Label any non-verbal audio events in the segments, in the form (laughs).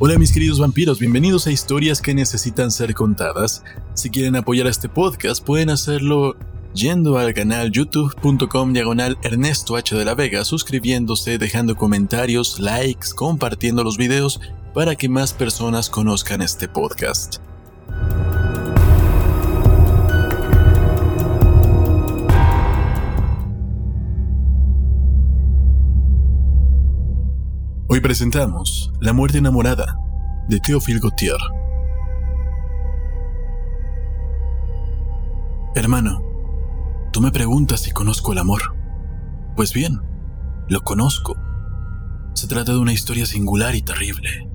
Hola mis queridos vampiros, bienvenidos a Historias que necesitan ser contadas. Si quieren apoyar a este podcast pueden hacerlo yendo al canal youtube.com diagonal Ernesto H de la Vega, suscribiéndose, dejando comentarios, likes, compartiendo los videos para que más personas conozcan este podcast. Presentamos La muerte enamorada de Théophile Gautier. Hermano, tú me preguntas si conozco el amor. Pues bien, lo conozco. Se trata de una historia singular y terrible.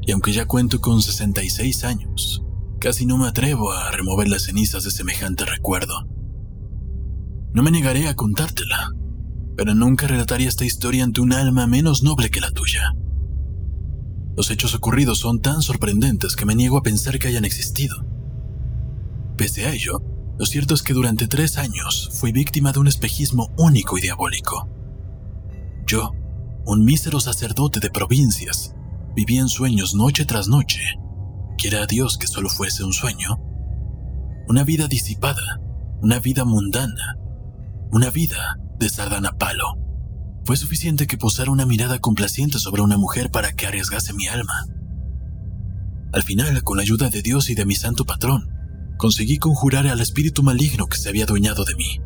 Y aunque ya cuento con 66 años, casi no me atrevo a remover las cenizas de semejante recuerdo. No me negaré a contártela, pero nunca relataría esta historia ante un alma menos noble que la tuya. Los hechos ocurridos son tan sorprendentes que me niego a pensar que hayan existido. Pese a ello, lo cierto es que durante tres años fui víctima de un espejismo único y diabólico. Yo, un mísero sacerdote de provincias, vivía en sueños noche tras noche. Quiera Dios que solo fuese un sueño. Una vida disipada, una vida mundana, una vida de sardana palo. Fue suficiente que posara una mirada complaciente sobre una mujer para que arriesgase mi alma. Al final, con la ayuda de Dios y de mi santo patrón, conseguí conjurar al espíritu maligno que se había adueñado de mí.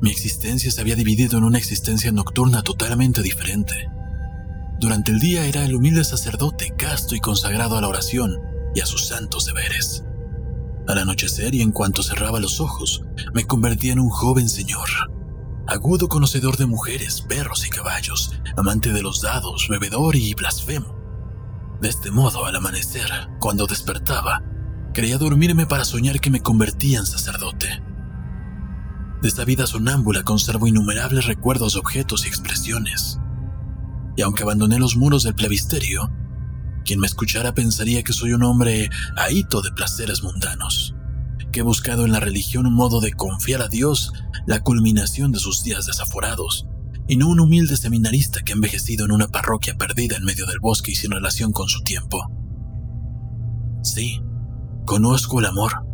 Mi existencia se había dividido en una existencia nocturna totalmente diferente. Durante el día era el humilde sacerdote casto y consagrado a la oración y a sus santos deberes. Al anochecer y en cuanto cerraba los ojos, me convertía en un joven señor, agudo conocedor de mujeres, perros y caballos, amante de los dados, bebedor y blasfemo. De este modo, al amanecer, cuando despertaba, creía dormirme para soñar que me convertía en sacerdote. De esta vida sonámbula conservo innumerables recuerdos objetos y expresiones. Y aunque abandoné los muros del plebisterio, quien me escuchara pensaría que soy un hombre ahito de placeres mundanos he buscado en la religión un modo de confiar a Dios la culminación de sus días desaforados, y no un humilde seminarista que ha envejecido en una parroquia perdida en medio del bosque y sin relación con su tiempo. Sí, conozco el amor,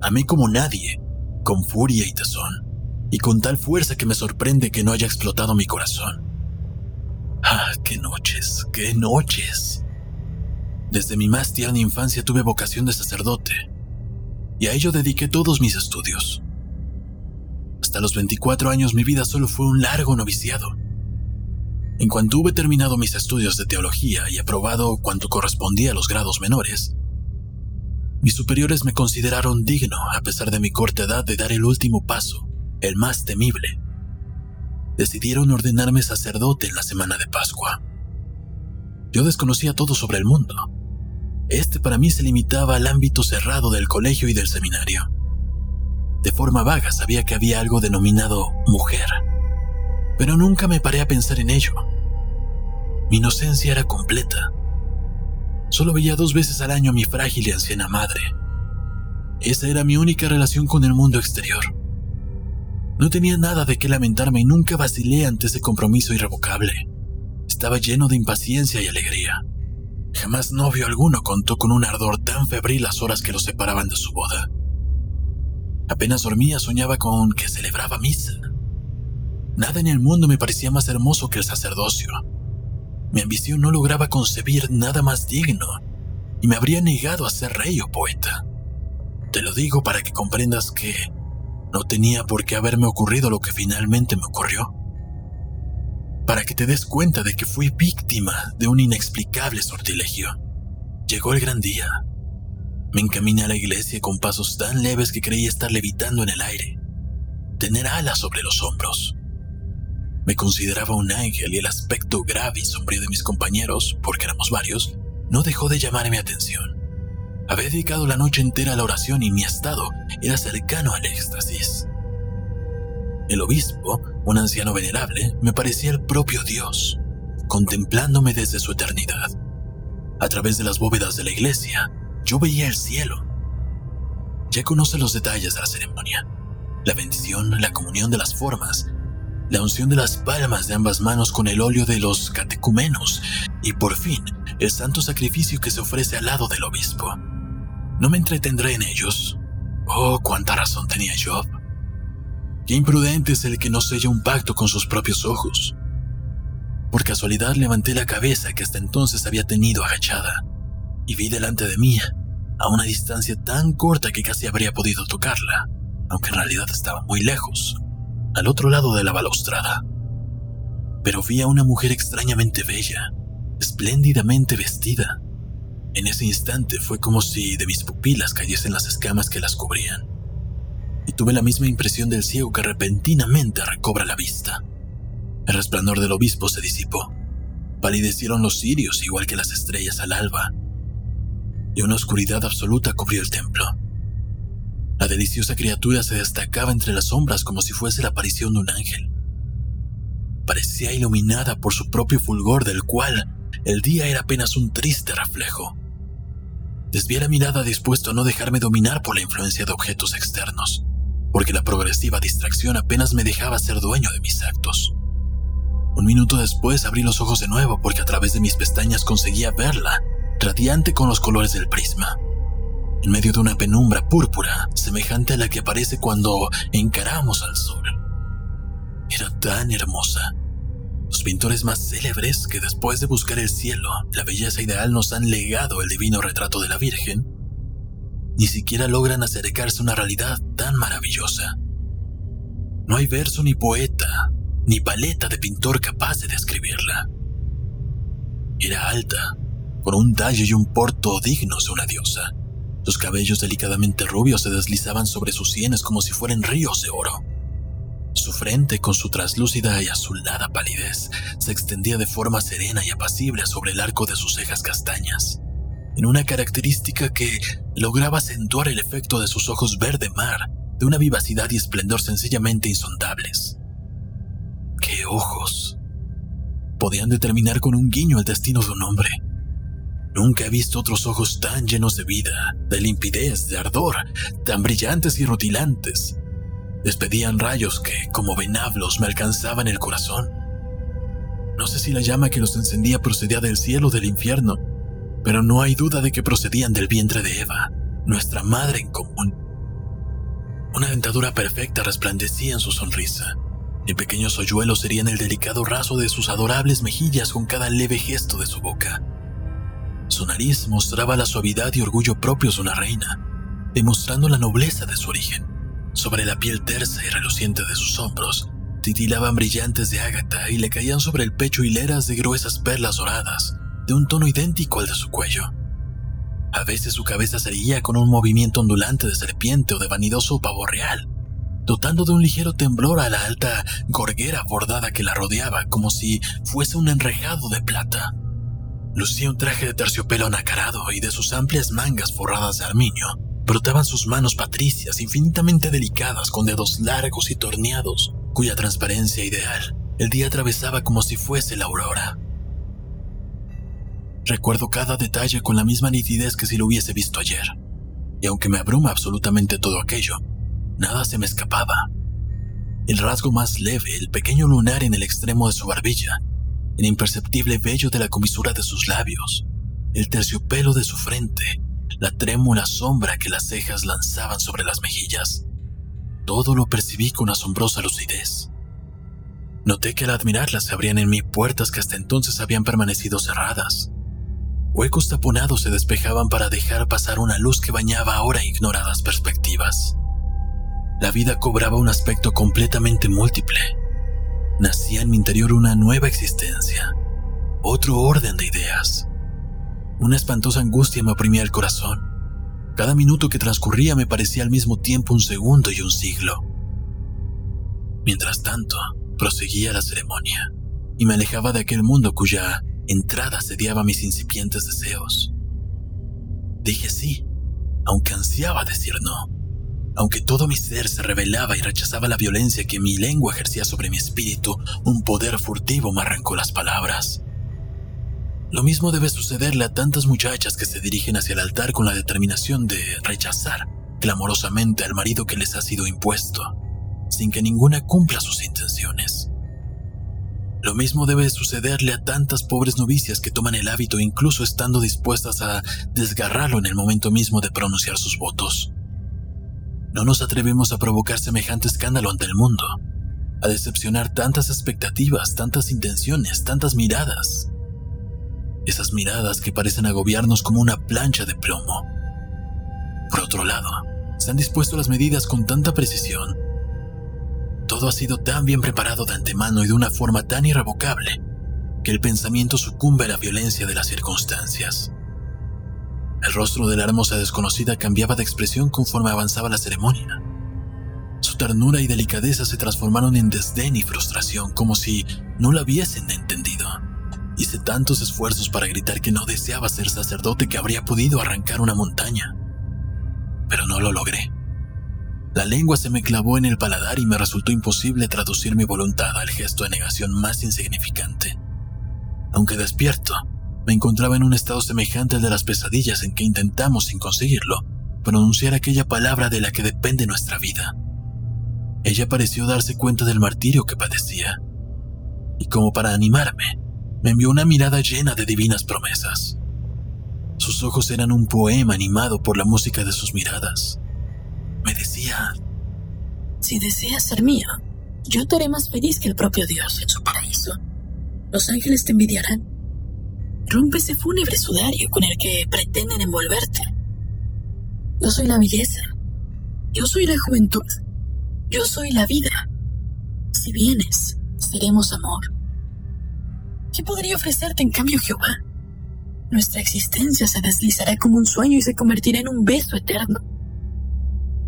amé como nadie, con furia y tesón, y con tal fuerza que me sorprende que no haya explotado mi corazón. Ah, qué noches, qué noches. Desde mi más tierna infancia tuve vocación de sacerdote, y a ello dediqué todos mis estudios. Hasta los 24 años mi vida solo fue un largo noviciado. En cuanto hube terminado mis estudios de teología y aprobado cuanto correspondía a los grados menores, mis superiores me consideraron digno, a pesar de mi corta edad, de dar el último paso, el más temible. Decidieron ordenarme sacerdote en la semana de Pascua. Yo desconocía todo sobre el mundo, este para mí se limitaba al ámbito cerrado del colegio y del seminario. De forma vaga sabía que había algo denominado mujer, pero nunca me paré a pensar en ello. Mi inocencia era completa. Solo veía dos veces al año a mi frágil y anciana madre. Esa era mi única relación con el mundo exterior. No tenía nada de qué lamentarme y nunca vacilé ante ese compromiso irrevocable. Estaba lleno de impaciencia y alegría. Jamás novio alguno contó con un ardor tan febril las horas que lo separaban de su boda. Apenas dormía soñaba con que celebraba misa. Nada en el mundo me parecía más hermoso que el sacerdocio. Mi ambición no lograba concebir nada más digno y me habría negado a ser rey o poeta. Te lo digo para que comprendas que no tenía por qué haberme ocurrido lo que finalmente me ocurrió para que te des cuenta de que fui víctima de un inexplicable sortilegio. Llegó el gran día. Me encaminé a la iglesia con pasos tan leves que creí estar levitando en el aire, tener alas sobre los hombros. Me consideraba un ángel y el aspecto grave y sombrío de mis compañeros, porque éramos varios, no dejó de llamar mi atención. Había dedicado la noche entera a la oración y mi estado era cercano al éxtasis. El obispo, un anciano venerable, me parecía el propio Dios, contemplándome desde su eternidad. A través de las bóvedas de la iglesia, yo veía el cielo. Ya conoce los detalles de la ceremonia. La bendición, la comunión de las formas, la unción de las palmas de ambas manos con el óleo de los catecumenos y por fin el santo sacrificio que se ofrece al lado del obispo. No me entretendré en ellos. Oh, cuánta razón tenía Job. Qué imprudente es el que no sella un pacto con sus propios ojos. Por casualidad levanté la cabeza que hasta entonces había tenido agachada y vi delante de mí, a una distancia tan corta que casi habría podido tocarla, aunque en realidad estaba muy lejos, al otro lado de la balaustrada. Pero vi a una mujer extrañamente bella, espléndidamente vestida. En ese instante fue como si de mis pupilas cayesen las escamas que las cubrían. Tuve la misma impresión del ciego que repentinamente recobra la vista. El resplandor del obispo se disipó. Palidecieron los cirios igual que las estrellas al alba. Y una oscuridad absoluta cubrió el templo. La deliciosa criatura se destacaba entre las sombras como si fuese la aparición de un ángel. Parecía iluminada por su propio fulgor del cual el día era apenas un triste reflejo. Desvié la mirada dispuesto a no dejarme dominar por la influencia de objetos externos, porque la progresiva distracción apenas me dejaba ser dueño de mis actos. Un minuto después abrí los ojos de nuevo porque a través de mis pestañas conseguía verla, radiante con los colores del prisma. En medio de una penumbra púrpura, semejante a la que aparece cuando encaramos al sol. Era tan hermosa. Los pintores más célebres que después de buscar el cielo, la belleza ideal nos han legado el divino retrato de la Virgen, ni siquiera logran acercarse a una realidad tan maravillosa. No hay verso ni poeta, ni paleta de pintor capaz de describirla. Era alta, con un tallo y un porto dignos de una diosa. Sus cabellos delicadamente rubios se deslizaban sobre sus sienes como si fueran ríos de oro. Su frente, con su traslúcida y azulada palidez, se extendía de forma serena y apacible sobre el arco de sus cejas castañas, en una característica que lograba acentuar el efecto de sus ojos verde mar, de una vivacidad y esplendor sencillamente insondables. ¡Qué ojos! Podían determinar con un guiño el destino de un hombre. Nunca he visto otros ojos tan llenos de vida, de limpidez, de ardor, tan brillantes y rutilantes. Despedían rayos que, como venablos, me alcanzaban el corazón. No sé si la llama que los encendía procedía del cielo o del infierno, pero no hay duda de que procedían del vientre de Eva, nuestra madre en común. Una dentadura perfecta resplandecía en su sonrisa, y pequeños hoyuelos serían el delicado raso de sus adorables mejillas con cada leve gesto de su boca. Su nariz mostraba la suavidad y orgullo propios de una reina, demostrando la nobleza de su origen. Sobre la piel tersa y reluciente de sus hombros, titilaban brillantes de ágata y le caían sobre el pecho hileras de gruesas perlas doradas, de un tono idéntico al de su cuello. A veces su cabeza se erguía con un movimiento ondulante de serpiente o de vanidoso pavo real, dotando de un ligero temblor a la alta gorguera bordada que la rodeaba como si fuese un enrejado de plata. Lucía un traje de terciopelo anacarado y de sus amplias mangas forradas de armiño brotaban sus manos patricias infinitamente delicadas con dedos largos y torneados, cuya transparencia ideal el día atravesaba como si fuese la aurora. Recuerdo cada detalle con la misma nitidez que si lo hubiese visto ayer, y aunque me abruma absolutamente todo aquello, Nada se me escapaba. El rasgo más leve, el pequeño lunar en el extremo de su barbilla, el imperceptible vello de la comisura de sus labios, el terciopelo de su frente, la trémula sombra que las cejas lanzaban sobre las mejillas. Todo lo percibí con asombrosa lucidez. Noté que al admirarla se abrían en mí puertas que hasta entonces habían permanecido cerradas. Huecos taponados se despejaban para dejar pasar una luz que bañaba ahora ignoradas perspectivas la vida cobraba un aspecto completamente múltiple. Nacía en mi interior una nueva existencia, otro orden de ideas. Una espantosa angustia me oprimía el corazón. Cada minuto que transcurría me parecía al mismo tiempo un segundo y un siglo. Mientras tanto, proseguía la ceremonia y me alejaba de aquel mundo cuya entrada sediaba mis incipientes deseos. Dije sí, aunque ansiaba decir no aunque todo mi ser se rebelaba y rechazaba la violencia que mi lengua ejercía sobre mi espíritu, un poder furtivo me arrancó las palabras. Lo mismo debe sucederle a tantas muchachas que se dirigen hacia el altar con la determinación de rechazar clamorosamente al marido que les ha sido impuesto, sin que ninguna cumpla sus intenciones. Lo mismo debe sucederle a tantas pobres novicias que toman el hábito incluso estando dispuestas a desgarrarlo en el momento mismo de pronunciar sus votos. No nos atrevemos a provocar semejante escándalo ante el mundo, a decepcionar tantas expectativas, tantas intenciones, tantas miradas. Esas miradas que parecen agobiarnos como una plancha de plomo. Por otro lado, se han dispuesto las medidas con tanta precisión todo ha sido tan bien preparado de antemano y de una forma tan irrevocable que el pensamiento sucumbe a la violencia de las circunstancias. El rostro de la hermosa desconocida cambiaba de expresión conforme avanzaba la ceremonia. Su ternura y delicadeza se transformaron en desdén y frustración, como si no la hubiesen entendido. Hice tantos esfuerzos para gritar que no deseaba ser sacerdote que habría podido arrancar una montaña, pero no lo logré. La lengua se me clavó en el paladar y me resultó imposible traducir mi voluntad al gesto de negación más insignificante. Aunque despierto, me encontraba en un estado semejante al de las pesadillas en que intentamos, sin conseguirlo, pronunciar aquella palabra de la que depende nuestra vida. Ella pareció darse cuenta del martirio que padecía, y como para animarme, me envió una mirada llena de divinas promesas. Sus ojos eran un poema animado por la música de sus miradas me decía, si deseas ser mío, yo te haré más feliz que el propio Dios en su paraíso. Los ángeles te envidiarán. Rompe ese fúnebre sudario con el que pretenden envolverte. Yo soy la belleza. Yo soy la juventud. Yo soy la vida. Si vienes, seremos amor. ¿Qué podría ofrecerte en cambio Jehová? Nuestra existencia se deslizará como un sueño y se convertirá en un beso eterno.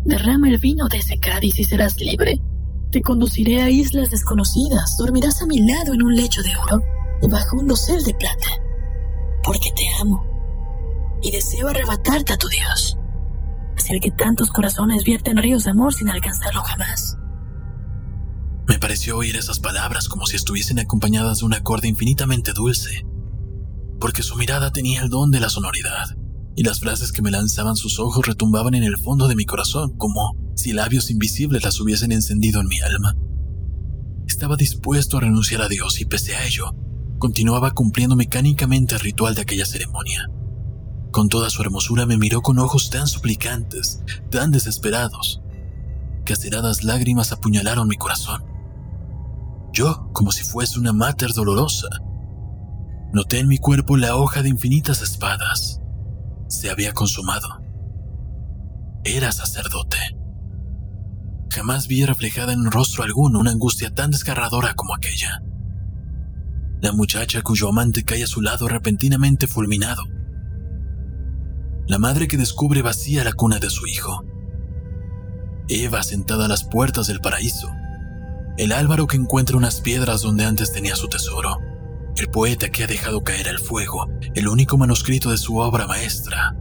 Derrama el vino de ese cádiz y serás libre. Te conduciré a islas desconocidas, dormirás a mi lado en un lecho de oro y bajo un dosel de plata. Porque te amo y deseo arrebatarte a tu Dios, hacia el que tantos corazones vierten ríos de amor sin alcanzarlo jamás. Me pareció oír esas palabras como si estuviesen acompañadas de un acorde infinitamente dulce, porque su mirada tenía el don de la sonoridad y las frases que me lanzaban sus ojos retumbaban en el fondo de mi corazón como si labios invisibles las hubiesen encendido en mi alma. Estaba dispuesto a renunciar a Dios y pese a ello, continuaba cumpliendo mecánicamente el ritual de aquella ceremonia. Con toda su hermosura me miró con ojos tan suplicantes, tan desesperados, que aceradas lágrimas apuñalaron mi corazón. Yo, como si fuese una máter dolorosa, noté en mi cuerpo la hoja de infinitas espadas, se había consumado. Era sacerdote. Jamás vi reflejada en rostro alguno una angustia tan desgarradora como aquella. La muchacha cuyo amante cae a su lado repentinamente fulminado. La madre que descubre vacía la cuna de su hijo. Eva sentada a las puertas del paraíso. El Álvaro que encuentra unas piedras donde antes tenía su tesoro el poeta que ha dejado caer al fuego el único manuscrito de su obra maestra.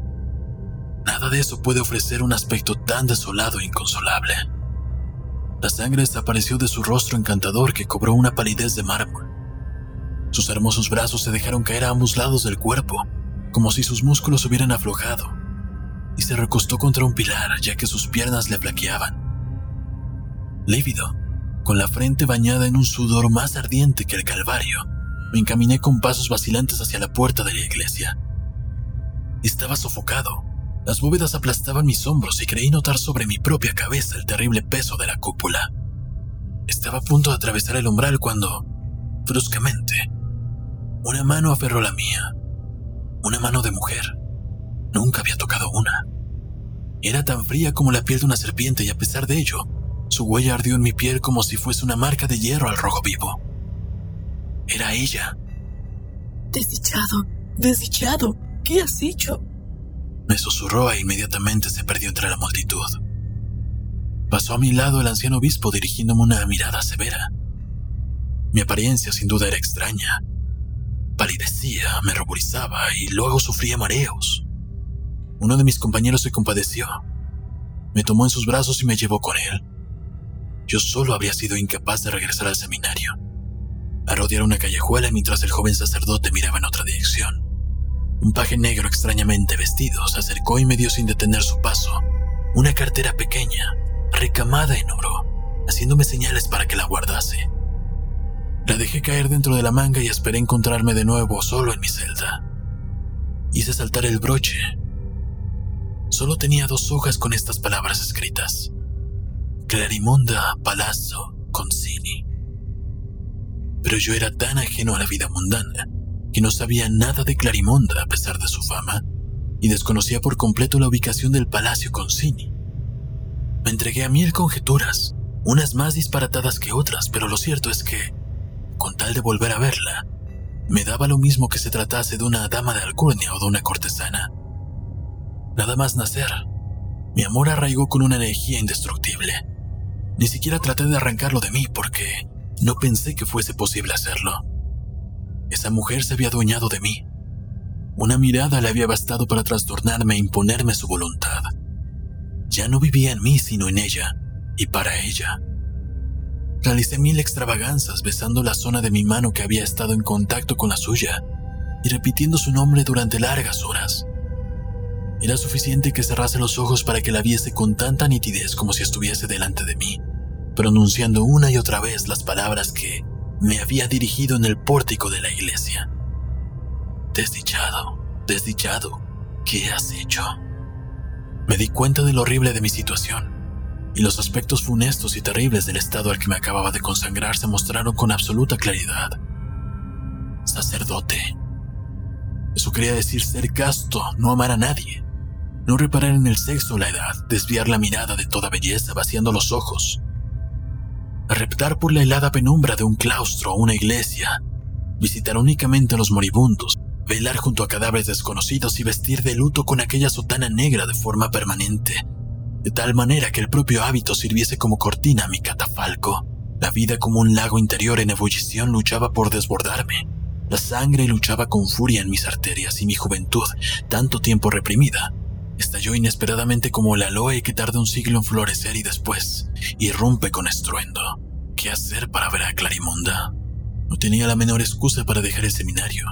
Nada de eso puede ofrecer un aspecto tan desolado e inconsolable. La sangre desapareció de su rostro encantador que cobró una palidez de mármol. Sus hermosos brazos se dejaron caer a ambos lados del cuerpo, como si sus músculos hubieran aflojado, y se recostó contra un pilar ya que sus piernas le flaqueaban. Lívido, con la frente bañada en un sudor más ardiente que el calvario, me encaminé con pasos vacilantes hacia la puerta de la iglesia. Estaba sofocado. Las bóvedas aplastaban mis hombros y creí notar sobre mi propia cabeza el terrible peso de la cúpula. Estaba a punto de atravesar el umbral cuando, bruscamente, una mano aferró la mía. Una mano de mujer. Nunca había tocado una. Era tan fría como la piel de una serpiente y a pesar de ello, su huella ardió en mi piel como si fuese una marca de hierro al rojo vivo. Era ella. Desdichado, desdichado, ¿qué has hecho? Me susurró e inmediatamente se perdió entre la multitud. Pasó a mi lado el anciano obispo dirigiéndome una mirada severa. Mi apariencia sin duda era extraña. Palidecía, me ruborizaba y luego sufría mareos. Uno de mis compañeros se compadeció. Me tomó en sus brazos y me llevó con él. Yo solo habría sido incapaz de regresar al seminario a rodear una callejuela mientras el joven sacerdote miraba en otra dirección. Un paje negro extrañamente vestido se acercó y me dio sin detener su paso una cartera pequeña, recamada en oro, haciéndome señales para que la guardase. La dejé caer dentro de la manga y esperé encontrarme de nuevo solo en mi celda. Hice saltar el broche. Solo tenía dos hojas con estas palabras escritas. Clarimonda Palazzo Concini. Pero yo era tan ajeno a la vida mundana que no sabía nada de Clarimonda a pesar de su fama y desconocía por completo la ubicación del Palacio Concini. Me entregué a mil conjeturas, unas más disparatadas que otras, pero lo cierto es que con tal de volver a verla, me daba lo mismo que se tratase de una dama de alcurnia o de una cortesana. Nada más nacer, mi amor arraigó con una energía indestructible. Ni siquiera traté de arrancarlo de mí porque no pensé que fuese posible hacerlo. Esa mujer se había adueñado de mí. Una mirada le había bastado para trastornarme e imponerme su voluntad. Ya no vivía en mí sino en ella y para ella. Realicé mil extravaganzas besando la zona de mi mano que había estado en contacto con la suya y repitiendo su nombre durante largas horas. Era suficiente que cerrase los ojos para que la viese con tanta nitidez como si estuviese delante de mí, pronunciando una y otra vez las palabras que me había dirigido en el pórtico de la iglesia. Desdichado, desdichado, ¿qué has hecho? Me di cuenta de lo horrible de mi situación y los aspectos funestos y terribles del estado al que me acababa de consagrar se mostraron con absoluta claridad. Sacerdote. Eso quería decir ser casto, no amar a nadie, no reparar en el sexo o la edad, desviar la mirada de toda belleza vaciando los ojos, reptar por la helada penumbra de un claustro o una iglesia, visitar únicamente a los moribundos, velar junto a cadáveres desconocidos y vestir de luto con aquella sotana negra de forma permanente, de tal manera que el propio hábito sirviese como cortina a mi catafalco. La vida como un lago interior en ebullición luchaba por desbordarme. La sangre luchaba con furia en mis arterias y mi juventud, tanto tiempo reprimida, estalló inesperadamente como la aloe que tarda un siglo en florecer y después irrumpe con estruendo. ¿Qué hacer para ver a Clarimonda? No tenía la menor excusa para dejar el seminario,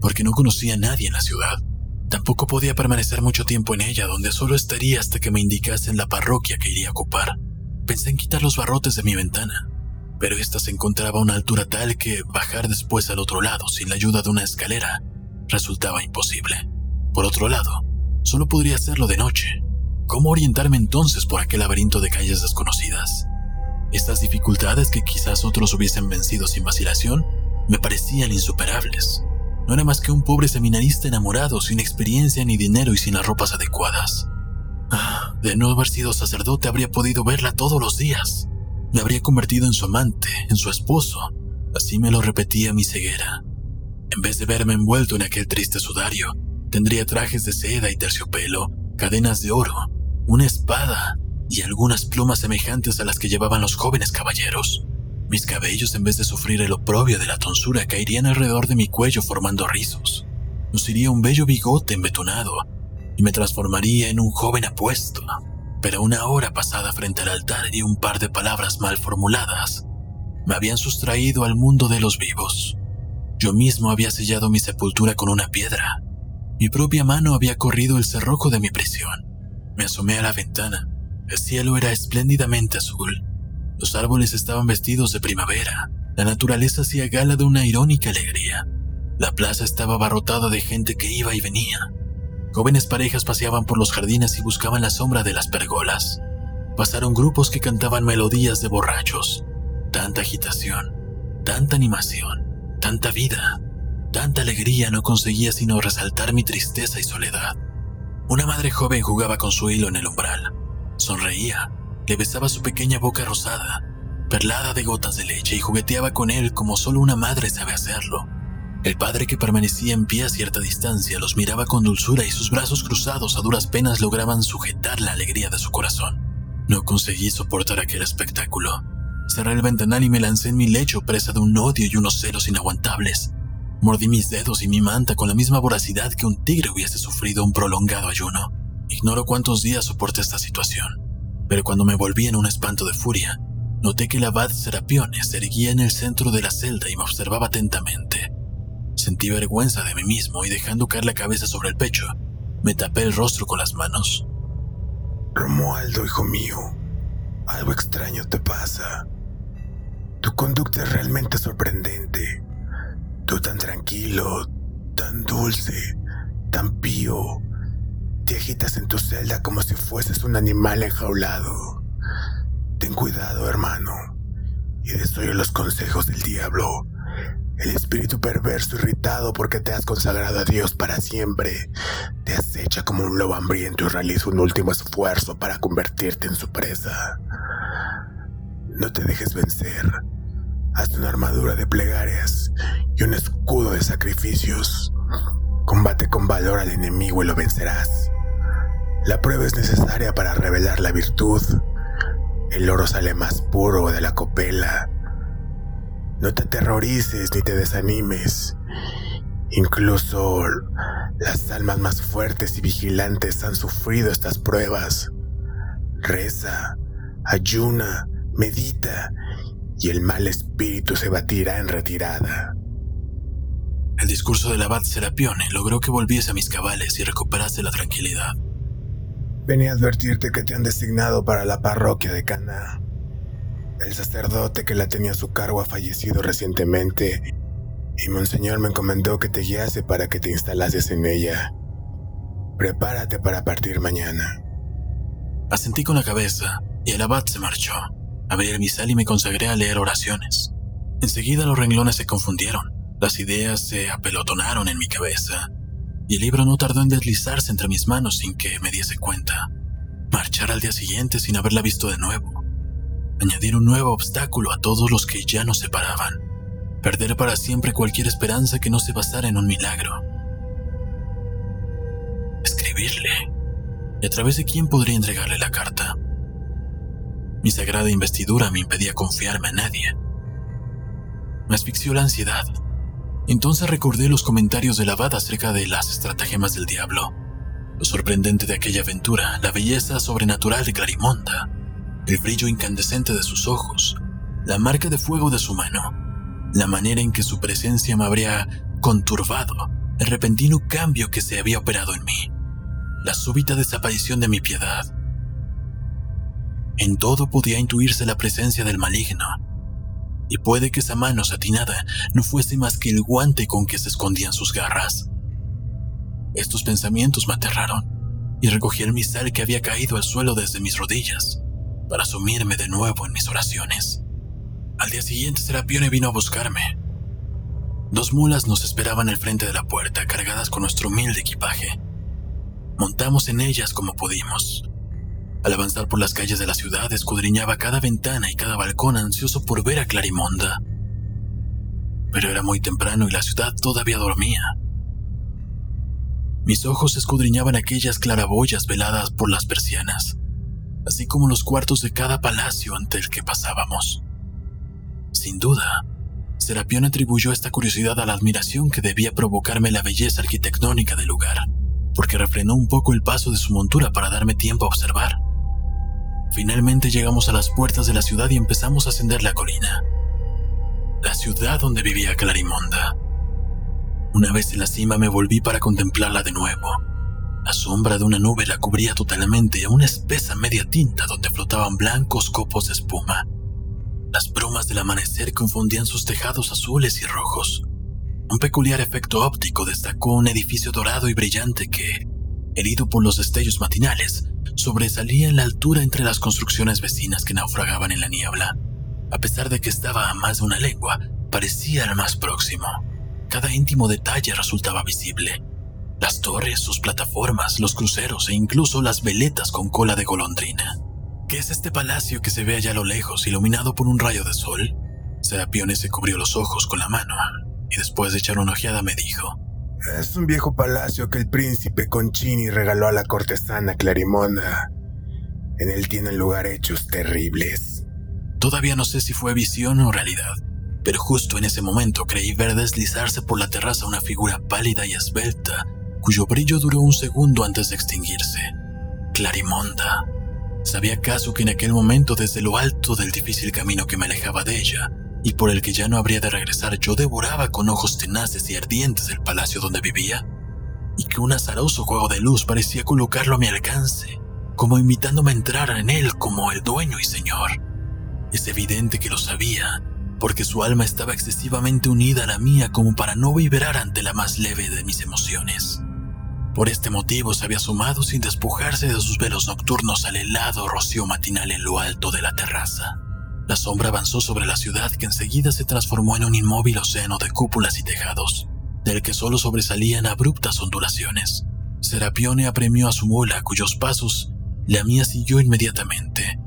porque no conocía a nadie en la ciudad. Tampoco podía permanecer mucho tiempo en ella, donde solo estaría hasta que me indicasen la parroquia que iría a ocupar. Pensé en quitar los barrotes de mi ventana, pero ésta se encontraba a una altura tal que bajar después al otro lado sin la ayuda de una escalera resultaba imposible. Por otro lado, solo podría hacerlo de noche. ¿Cómo orientarme entonces por aquel laberinto de calles desconocidas? Estas dificultades que quizás otros hubiesen vencido sin vacilación me parecían insuperables. No era más que un pobre seminarista enamorado, sin experiencia ni dinero y sin las ropas adecuadas. Ah, de no haber sido sacerdote habría podido verla todos los días. Me habría convertido en su amante, en su esposo. Así me lo repetía mi ceguera. En vez de verme envuelto en aquel triste sudario, tendría trajes de seda y terciopelo, cadenas de oro, una espada y algunas plumas semejantes a las que llevaban los jóvenes caballeros. Mis cabellos, en vez de sufrir el oprobio de la tonsura, caerían alrededor de mi cuello formando rizos. Luciría un bello bigote embetunado y me transformaría en un joven apuesto. Pero una hora pasada frente al altar y un par de palabras mal formuladas me habían sustraído al mundo de los vivos. Yo mismo había sellado mi sepultura con una piedra. Mi propia mano había corrido el cerrojo de mi prisión. Me asomé a la ventana. El cielo era espléndidamente azul los árboles estaban vestidos de primavera. La naturaleza hacía gala de una irónica alegría. La plaza estaba abarrotada de gente que iba y venía. Jóvenes parejas paseaban por los jardines y buscaban la sombra de las pergolas. Pasaron grupos que cantaban melodías de borrachos. Tanta agitación, tanta animación, tanta vida, tanta alegría no conseguía sino resaltar mi tristeza y soledad. Una madre joven jugaba con su hilo en el umbral. Sonreía le besaba su pequeña boca rosada, perlada de gotas de leche, y jugueteaba con él como solo una madre sabe hacerlo. El padre que permanecía en pie a cierta distancia los miraba con dulzura y sus brazos cruzados a duras penas lograban sujetar la alegría de su corazón. No conseguí soportar aquel espectáculo. Cerré el ventanal y me lancé en mi lecho presa de un odio y unos celos inaguantables. Mordí mis dedos y mi manta con la misma voracidad que un tigre hubiese sufrido un prolongado ayuno. Ignoro cuántos días soporté esta situación pero cuando me volví en un espanto de furia, noté que el abad Serapione se erguía en el centro de la celda y me observaba atentamente. Sentí vergüenza de mí mismo y dejando caer la cabeza sobre el pecho, me tapé el rostro con las manos. Romualdo, hijo mío, algo extraño te pasa. Tu conducta es realmente sorprendente. Tú tan tranquilo, tan dulce, tan pío. Te agitas en tu celda como si fueses un animal enjaulado. Ten cuidado, hermano, y desoye los consejos del diablo. El espíritu perverso irritado porque te has consagrado a Dios para siempre te acecha como un lobo hambriento y realiza un último esfuerzo para convertirte en su presa. No te dejes vencer. Haz una armadura de plegarias y un escudo de sacrificios. Combate con valor al enemigo y lo vencerás. La prueba es necesaria para revelar la virtud. El oro sale más puro de la copela no te aterrorices ni te desanimes. Incluso las almas más fuertes y vigilantes han sufrido estas pruebas. Reza, ayuna, medita y el mal espíritu se batirá en retirada. El discurso del abad Serapione logró que volviese a mis cabales y recuperase la tranquilidad. Venía a advertirte que te han designado para la parroquia de Cana. El sacerdote que la tenía a su cargo ha fallecido recientemente y Monseñor me encomendó que te guiase para que te instalases en ella. Prepárate para partir mañana. Asentí con la cabeza y el abad se marchó. Abrí el misal y me consagré a leer oraciones. Enseguida los renglones se confundieron, las ideas se apelotonaron en mi cabeza y el libro no tardó en deslizarse entre mis manos sin que me diese cuenta. Marchar al día siguiente sin haberla visto de nuevo añadir un nuevo obstáculo a todos los que ya nos separaban, perder para siempre cualquier esperanza que no se basara en un milagro. Escribirle. ¿Y a través de quién podría entregarle la carta? Mi sagrada investidura me impedía confiarme a nadie. Me asfixió la ansiedad. Entonces recordé los comentarios de Abad acerca de las estratagemas del diablo, lo sorprendente de aquella aventura, la belleza sobrenatural de Clarimonda, el brillo incandescente de sus ojos, la marca de fuego de su mano, la manera en que su presencia me habría conturbado, el repentino cambio que se había operado en mí, la súbita desaparición de mi piedad. En todo podía intuirse la presencia del maligno, y puede que esa mano satinada no fuese más que el guante con que se escondían sus garras. Estos pensamientos me aterraron, y recogí el misal que había caído al suelo desde mis rodillas para sumirme de nuevo en mis oraciones. Al día siguiente Serapione vino a buscarme. Dos mulas nos esperaban al frente de la puerta cargadas con nuestro humilde equipaje. Montamos en ellas como pudimos. Al avanzar por las calles de la ciudad escudriñaba cada ventana y cada balcón ansioso por ver a Clarimonda. Pero era muy temprano y la ciudad todavía dormía. Mis ojos escudriñaban aquellas claraboyas veladas por las persianas así como los cuartos de cada palacio ante el que pasábamos. Sin duda, Serapión atribuyó esta curiosidad a la admiración que debía provocarme la belleza arquitectónica del lugar, porque refrenó un poco el paso de su montura para darme tiempo a observar. Finalmente llegamos a las puertas de la ciudad y empezamos a ascender la colina. La ciudad donde vivía Clarimonda. Una vez en la cima me volví para contemplarla de nuevo la sombra de una nube la cubría totalmente a una espesa media tinta donde flotaban blancos copos de espuma. Las brumas del amanecer confundían sus tejados azules y rojos. Un peculiar efecto óptico destacó un edificio dorado y brillante que, herido por los destellos matinales, sobresalía en la altura entre las construcciones vecinas que naufragaban en la niebla. A pesar de que estaba a más de una lengua, parecía el más próximo. Cada íntimo detalle resultaba visible las torres, sus plataformas, los cruceros e incluso las veletas con cola de golondrina. ¿Qué es este palacio que se ve allá a lo lejos, iluminado por un rayo de sol? Serapione se cubrió los ojos con la mano y después de echar una ojeada me dijo: Es un viejo palacio que el príncipe Concini regaló a la cortesana Clarimonda. En él tienen lugar hechos terribles. Todavía no sé si fue visión o realidad, pero justo en ese momento creí ver deslizarse por la terraza una figura pálida y esbelta cuyo brillo duró un segundo antes de extinguirse. Clarimonda. ¿Sabía acaso que en aquel momento desde lo alto del difícil camino que me alejaba de ella, y por el que ya no habría de regresar, yo devoraba con ojos tenaces y ardientes el palacio donde vivía? Y que un azaroso juego de luz parecía colocarlo a mi alcance, como invitándome a entrar en él como el dueño y señor. Es evidente que lo sabía, porque su alma estaba excesivamente unida a la mía como para no vibrar ante la más leve de mis emociones. Por este motivo se había sumado sin despojarse de sus velos nocturnos al helado rocío matinal en lo alto de la terraza. La sombra avanzó sobre la ciudad que enseguida se transformó en un inmóvil océano de cúpulas y tejados, del que solo sobresalían abruptas ondulaciones. Serapione apremió a su mula, cuyos pasos la mía siguió inmediatamente.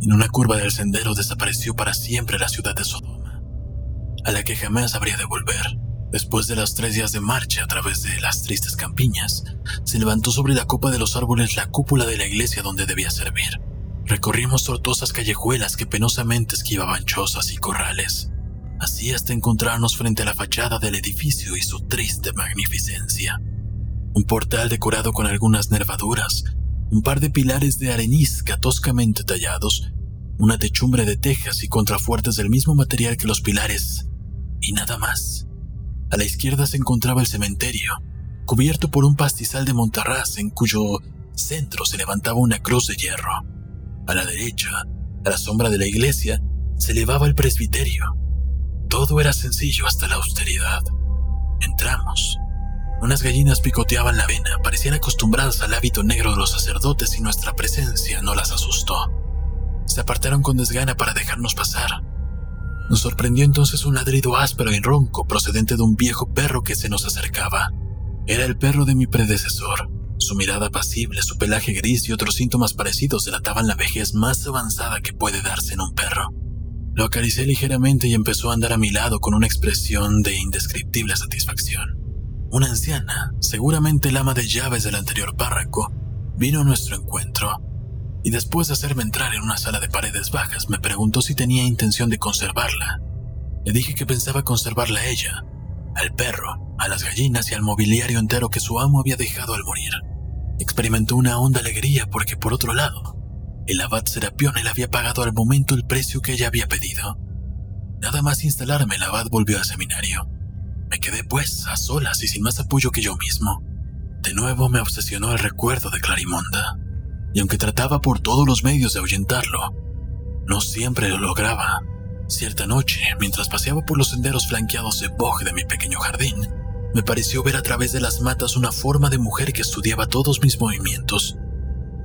En una curva del sendero desapareció para siempre la ciudad de Sodoma, a la que jamás habría de volver. Después de los tres días de marcha a través de las tristes campiñas, se levantó sobre la copa de los árboles la cúpula de la iglesia donde debía servir. Recorrimos tortuosas callejuelas que penosamente esquivaban chozas y corrales, así hasta encontrarnos frente a la fachada del edificio y su triste magnificencia. Un portal decorado con algunas nervaduras, un par de pilares de arenisca toscamente tallados, una techumbre de tejas y contrafuertes del mismo material que los pilares, y nada más. A la izquierda se encontraba el cementerio, cubierto por un pastizal de montarraz en cuyo centro se levantaba una cruz de hierro. A la derecha, a la sombra de la iglesia, se elevaba el presbiterio. Todo era sencillo hasta la austeridad. Entramos. Unas gallinas picoteaban la avena, parecían acostumbradas al hábito negro de los sacerdotes y nuestra presencia no las asustó. Se apartaron con desgana para dejarnos pasar. Nos sorprendió entonces un ladrido áspero y ronco procedente de un viejo perro que se nos acercaba. Era el perro de mi predecesor. Su mirada pasible, su pelaje gris y otros síntomas parecidos delataban la vejez más avanzada que puede darse en un perro. Lo acaricié ligeramente y empezó a andar a mi lado con una expresión de indescriptible satisfacción. Una anciana, seguramente el ama de llaves del anterior párraco, vino a nuestro encuentro y después de hacerme entrar en una sala de paredes bajas me preguntó si tenía intención de conservarla. Le dije que pensaba conservarla a ella, al perro, a las gallinas y al mobiliario entero que su amo había dejado al morir. Experimentó una honda alegría porque, por otro lado, el abad Serapione le había pagado al momento el precio que ella había pedido. Nada más instalarme, el abad volvió al seminario. Me quedé, pues, a solas y sin más apoyo que yo mismo. De nuevo me obsesionó el recuerdo de Clarimonda y aunque trataba por todos los medios de ahuyentarlo, no siempre lo lograba. Cierta noche, mientras paseaba por los senderos flanqueados de boj de mi pequeño jardín, me pareció ver a través de las matas una forma de mujer que estudiaba todos mis movimientos.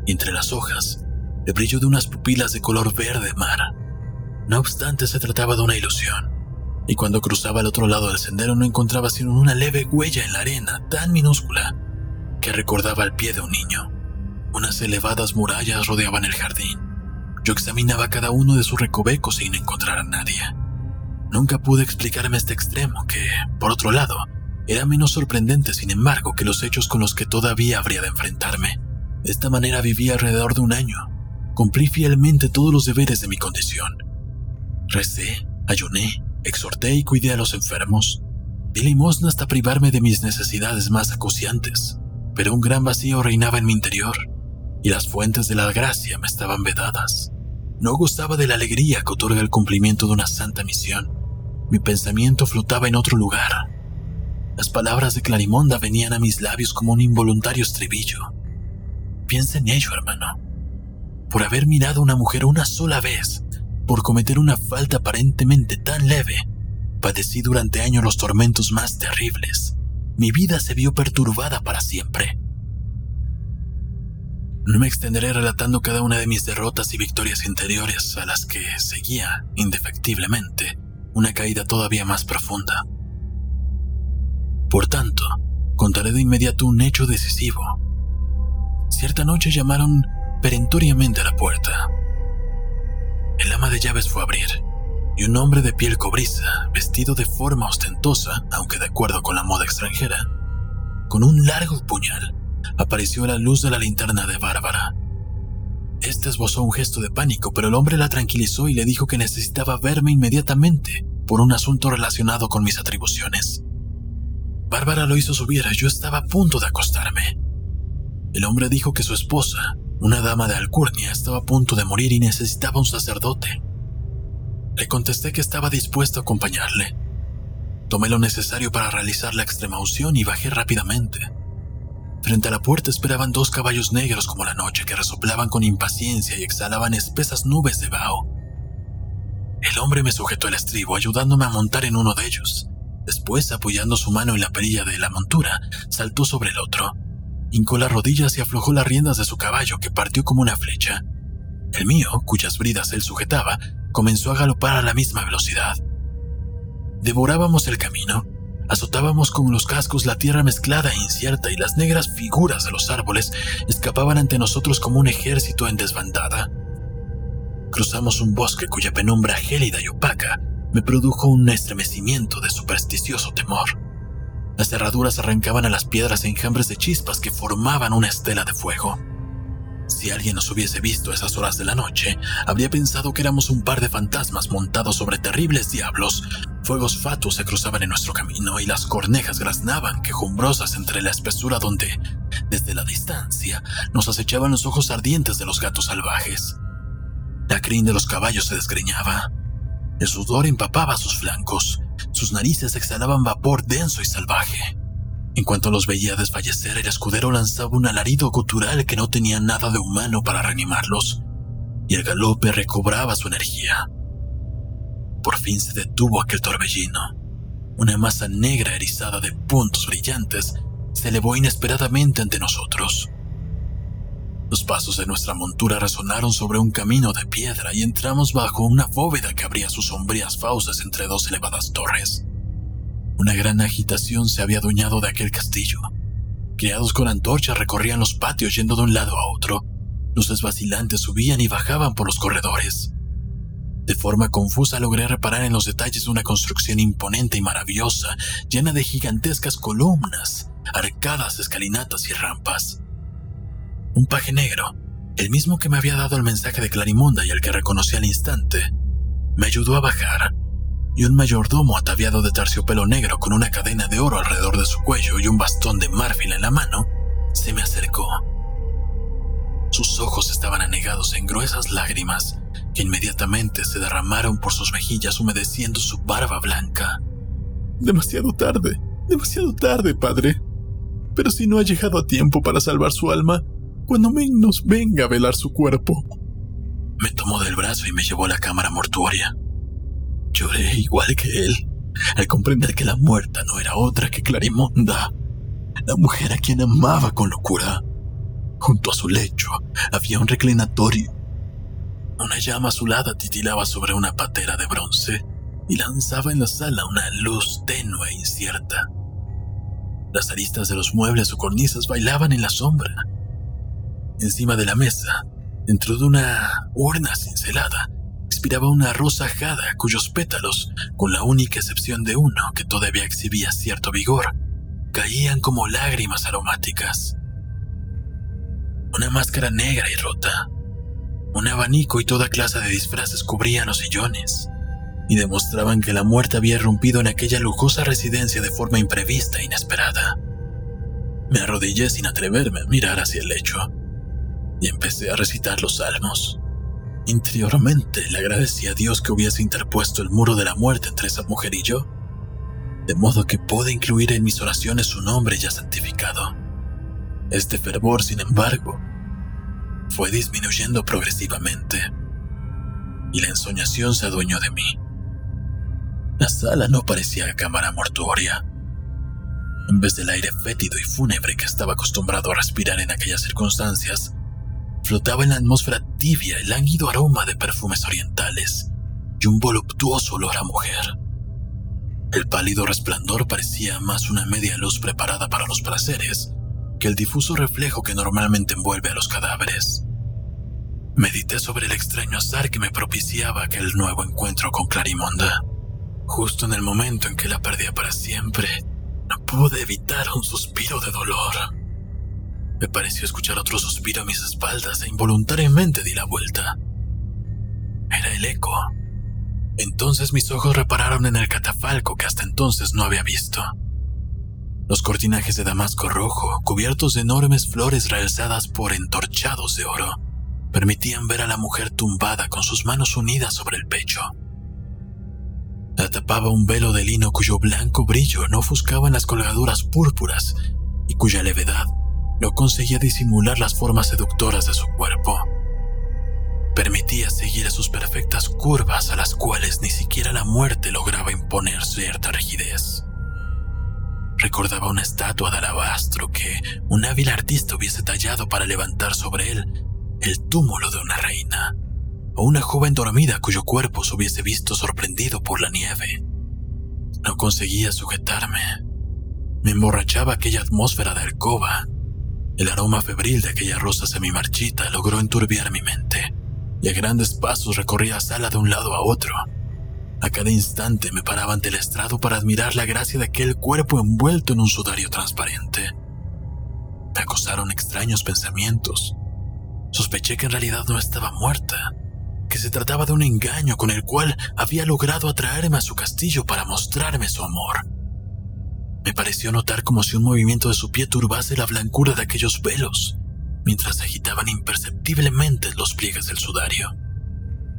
Entre las hojas, el brillo de unas pupilas de color verde mar. No obstante, se trataba de una ilusión. Y cuando cruzaba al otro lado del sendero no encontraba sino una leve huella en la arena tan minúscula que recordaba el pie de un niño. Unas elevadas murallas rodeaban el jardín. Yo examinaba cada uno de sus recovecos sin encontrar a nadie. Nunca pude explicarme este extremo que, por otro lado, era menos sorprendente, sin embargo, que los hechos con los que todavía habría de enfrentarme. De esta manera viví alrededor de un año. Cumplí fielmente todos los deberes de mi condición. Recé, ayuné, exhorté y cuidé a los enfermos. Di limosna hasta privarme de mis necesidades más acuciantes, pero un gran vacío reinaba en mi interior y las fuentes de la gracia me estaban vedadas. No gustaba de la alegría que otorga el cumplimiento de una santa misión. Mi pensamiento flotaba en otro lugar. Las palabras de Clarimonda venían a mis labios como un involuntario estribillo. Piensa en ello, hermano. Por haber mirado a una mujer una sola vez, por cometer una falta aparentemente tan leve, padecí durante años los tormentos más terribles. Mi vida se vio perturbada para siempre. No me extenderé relatando cada una de mis derrotas y victorias interiores a las que seguía, indefectiblemente, una caída todavía más profunda. Por tanto, contaré de inmediato un hecho decisivo. Cierta noche llamaron perentoriamente a la puerta. El ama de llaves fue a abrir, y un hombre de piel cobriza, vestido de forma ostentosa, aunque de acuerdo con la moda extranjera, con un largo puñal, apareció la luz de la linterna de Bárbara. Este esbozó un gesto de pánico, pero el hombre la tranquilizó y le dijo que necesitaba verme inmediatamente por un asunto relacionado con mis atribuciones. Bárbara lo hizo subir, yo estaba a punto de acostarme. El hombre dijo que su esposa, una dama de alcurnia, estaba a punto de morir y necesitaba un sacerdote. Le contesté que estaba dispuesto a acompañarle. Tomé lo necesario para realizar la extrema unción y bajé rápidamente. Frente a la puerta esperaban dos caballos negros como la noche que resoplaban con impaciencia y exhalaban espesas nubes de vaho. El hombre me sujetó el estribo, ayudándome a montar en uno de ellos. Después, apoyando su mano en la perilla de la montura, saltó sobre el otro. Hincó las rodillas y aflojó las riendas de su caballo, que partió como una flecha. El mío, cuyas bridas él sujetaba, comenzó a galopar a la misma velocidad. Devorábamos el camino, azotábamos con los cascos la tierra mezclada e incierta y las negras figuras de los árboles escapaban ante nosotros como un ejército en desbandada. Cruzamos un bosque cuya penumbra gélida y opaca me produjo un estremecimiento de supersticioso temor. Las cerraduras arrancaban a las piedras enjambres de chispas que formaban una estela de fuego. Si alguien nos hubiese visto a esas horas de la noche, habría pensado que éramos un par de fantasmas montados sobre terribles diablos. Fuegos fatuos se cruzaban en nuestro camino y las cornejas graznaban quejumbrosas entre la espesura donde, desde la distancia, nos acechaban los ojos ardientes de los gatos salvajes. La crin de los caballos se desgreñaba. El sudor empapaba sus flancos. Sus narices exhalaban vapor denso y salvaje. En cuanto los veía desfallecer, el escudero lanzaba un alarido gutural que no tenía nada de humano para reanimarlos, y el galope recobraba su energía. Por fin se detuvo aquel torbellino. Una masa negra erizada de puntos brillantes se elevó inesperadamente ante nosotros. Los pasos de nuestra montura resonaron sobre un camino de piedra y entramos bajo una bóveda que abría sus sombrías fauces entre dos elevadas torres. Una gran agitación se había adueñado de aquel castillo. Criados con antorchas recorrían los patios yendo de un lado a otro. Luces vacilantes subían y bajaban por los corredores. De forma confusa logré reparar en los detalles de una construcción imponente y maravillosa, llena de gigantescas columnas, arcadas, escalinatas y rampas. Un paje negro, el mismo que me había dado el mensaje de Clarimonda y el que reconocí al instante, me ayudó a bajar y un mayordomo ataviado de terciopelo negro con una cadena de oro alrededor de su cuello y un bastón de marfil en la mano, se me acercó. Sus ojos estaban anegados en gruesas lágrimas que inmediatamente se derramaron por sus mejillas humedeciendo su barba blanca. Demasiado tarde, demasiado tarde, padre. Pero si no ha llegado a tiempo para salvar su alma, cuando menos venga a velar su cuerpo. Me tomó del brazo y me llevó a la cámara mortuoria. Lloré igual que él, al comprender que la muerta no era otra que Clarimonda, la mujer a quien amaba con locura. Junto a su lecho había un reclinatorio. Una llama azulada titilaba sobre una patera de bronce y lanzaba en la sala una luz tenue e incierta. Las aristas de los muebles o cornisas bailaban en la sombra. Encima de la mesa, dentro de una urna cincelada, expiraba una rosa ajada cuyos pétalos, con la única excepción de uno que todavía exhibía cierto vigor, caían como lágrimas aromáticas. Una máscara negra y rota, un abanico y toda clase de disfraces cubrían los sillones y demostraban que la muerte había irrumpido en aquella lujosa residencia de forma imprevista e inesperada. Me arrodillé sin atreverme a mirar hacia el lecho y empecé a recitar los salmos. Interiormente le agradecí a Dios que hubiese interpuesto el muro de la muerte entre esa mujer y yo, de modo que pude incluir en mis oraciones su nombre ya santificado. Este fervor, sin embargo, fue disminuyendo progresivamente, y la ensoñación se adueñó de mí. La sala no parecía cámara mortuoria. En vez del aire fétido y fúnebre que estaba acostumbrado a respirar en aquellas circunstancias, flotaba en la atmósfera tibia el lánguido aroma de perfumes orientales y un voluptuoso olor a mujer. El pálido resplandor parecía más una media luz preparada para los placeres que el difuso reflejo que normalmente envuelve a los cadáveres. Medité sobre el extraño azar que me propiciaba aquel nuevo encuentro con Clarimonda. Justo en el momento en que la perdía para siempre, no pude evitar un suspiro de dolor. Me pareció escuchar otro suspiro a mis espaldas e involuntariamente di la vuelta. Era el eco. Entonces mis ojos repararon en el catafalco que hasta entonces no había visto. Los cortinajes de damasco rojo, cubiertos de enormes flores realzadas por entorchados de oro, permitían ver a la mujer tumbada con sus manos unidas sobre el pecho. La tapaba un velo de lino cuyo blanco brillo no ofuscaba las colgaduras púrpuras y cuya levedad no conseguía disimular las formas seductoras de su cuerpo. permitía seguir sus perfectas curvas a las cuales ni siquiera la muerte lograba imponer cierta rigidez. Recordaba una estatua de alabastro que un hábil artista hubiese tallado para levantar sobre él el túmulo de una reina, o una joven dormida cuyo cuerpo se hubiese visto sorprendido por la nieve. No conseguía sujetarme. Me emborrachaba aquella atmósfera de alcoba. El aroma febril de aquella rosa semimarchita logró enturbiar mi mente, y a grandes pasos recorría la sala de un lado a otro. A cada instante me paraba ante el estrado para admirar la gracia de aquel cuerpo envuelto en un sudario transparente. Me acosaron extraños pensamientos. Sospeché que en realidad no estaba muerta, que se trataba de un engaño con el cual había logrado atraerme a su castillo para mostrarme su amor. Me pareció notar como si un movimiento de su pie turbase la blancura de aquellos velos, mientras se agitaban imperceptiblemente los pliegues del sudario.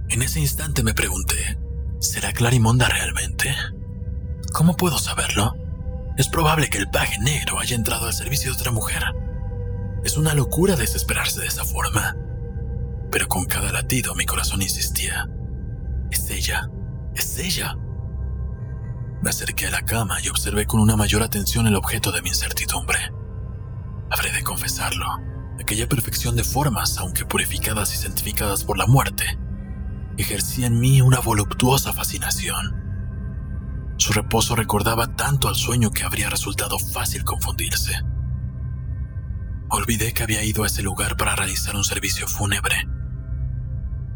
En ese instante me pregunté, ¿será Clarimonda realmente? ¿Cómo puedo saberlo? Es probable que el paje negro haya entrado al servicio de otra mujer. Es una locura desesperarse de esa forma. Pero con cada latido mi corazón insistía. Es ella, es ella. Me acerqué a la cama y observé con una mayor atención el objeto de mi incertidumbre. Habré de confesarlo, aquella perfección de formas, aunque purificadas y santificadas por la muerte, ejercía en mí una voluptuosa fascinación. Su reposo recordaba tanto al sueño que habría resultado fácil confundirse. Olvidé que había ido a ese lugar para realizar un servicio fúnebre.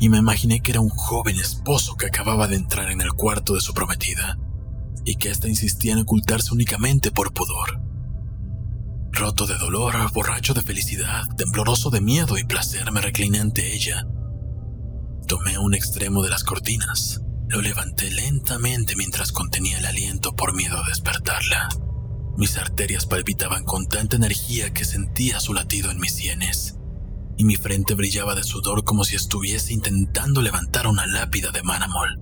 Y me imaginé que era un joven esposo que acababa de entrar en el cuarto de su prometida y que ésta insistía en ocultarse únicamente por pudor. Roto de dolor, borracho de felicidad, tembloroso de miedo y placer, me recliné ante ella. Tomé un extremo de las cortinas, lo levanté lentamente mientras contenía el aliento por miedo a despertarla. Mis arterias palpitaban con tanta energía que sentía su latido en mis sienes, y mi frente brillaba de sudor como si estuviese intentando levantar una lápida de mánamol.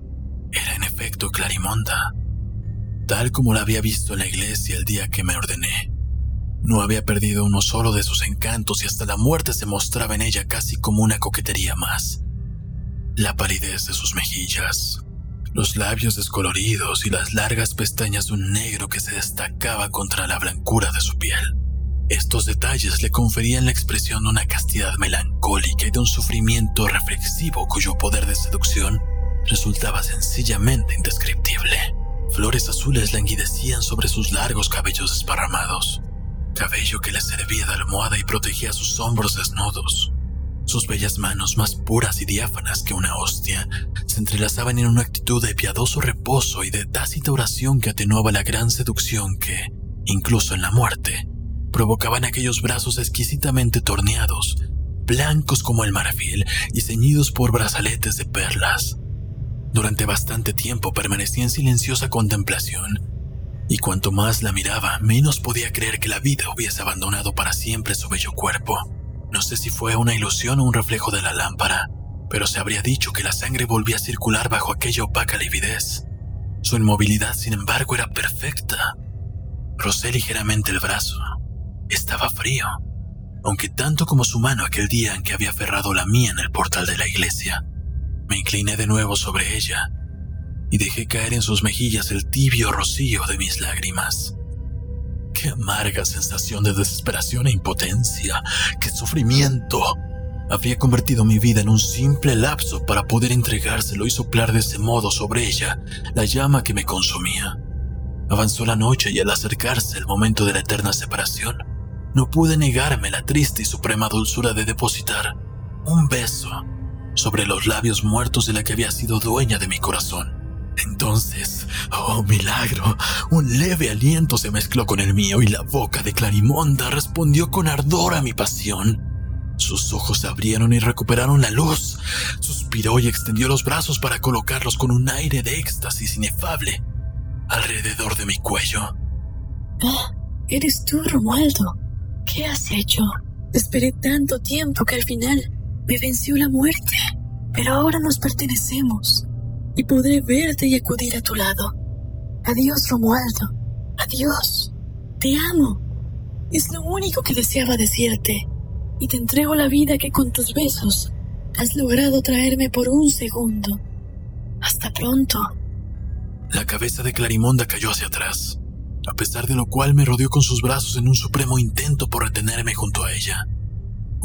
Era en efecto Clarimonda, tal como la había visto en la iglesia el día que me ordené. No había perdido uno solo de sus encantos y hasta la muerte se mostraba en ella casi como una coquetería más. La palidez de sus mejillas, los labios descoloridos y las largas pestañas de un negro que se destacaba contra la blancura de su piel. Estos detalles le conferían la expresión de una castidad melancólica y de un sufrimiento reflexivo cuyo poder de seducción resultaba sencillamente indescriptible. Flores azules languidecían sobre sus largos cabellos desparramados, cabello que le servía de almohada y protegía sus hombros desnudos. Sus bellas manos, más puras y diáfanas que una hostia, se entrelazaban en una actitud de piadoso reposo y de tácita oración que atenuaba la gran seducción que, incluso en la muerte, provocaban aquellos brazos exquisitamente torneados, blancos como el marfil y ceñidos por brazaletes de perlas. Durante bastante tiempo permanecía en silenciosa contemplación, y cuanto más la miraba, menos podía creer que la vida hubiese abandonado para siempre su bello cuerpo. No sé si fue una ilusión o un reflejo de la lámpara, pero se habría dicho que la sangre volvía a circular bajo aquella opaca lividez. Su inmovilidad, sin embargo, era perfecta. Rocé ligeramente el brazo. Estaba frío, aunque tanto como su mano aquel día en que había aferrado la mía en el portal de la iglesia. Me incliné de nuevo sobre ella y dejé caer en sus mejillas el tibio rocío de mis lágrimas. Qué amarga sensación de desesperación e impotencia, qué sufrimiento. Habría convertido mi vida en un simple lapso para poder entregárselo y soplar de ese modo sobre ella la llama que me consumía. Avanzó la noche y al acercarse el momento de la eterna separación, no pude negarme la triste y suprema dulzura de depositar un beso sobre los labios muertos de la que había sido dueña de mi corazón. Entonces, oh milagro, un leve aliento se mezcló con el mío y la boca de Clarimonda respondió con ardor a mi pasión. Sus ojos se abrieron y recuperaron la luz. Suspiró y extendió los brazos para colocarlos con un aire de éxtasis inefable alrededor de mi cuello. Ah, eres tú, Romualdo. ¿Qué has hecho? esperé tanto tiempo que al final me venció la muerte, pero ahora nos pertenecemos y podré verte y acudir a tu lado. Adiós, Romualdo. Adiós. Te amo. Es lo único que deseaba decirte. Y te entrego la vida que con tus besos Has logrado traerme por un segundo. Hasta pronto. La cabeza de Clarimonda cayó hacia atrás, a pesar de lo cual me rodeó con sus brazos en un supremo intento por retenerme junto a ella.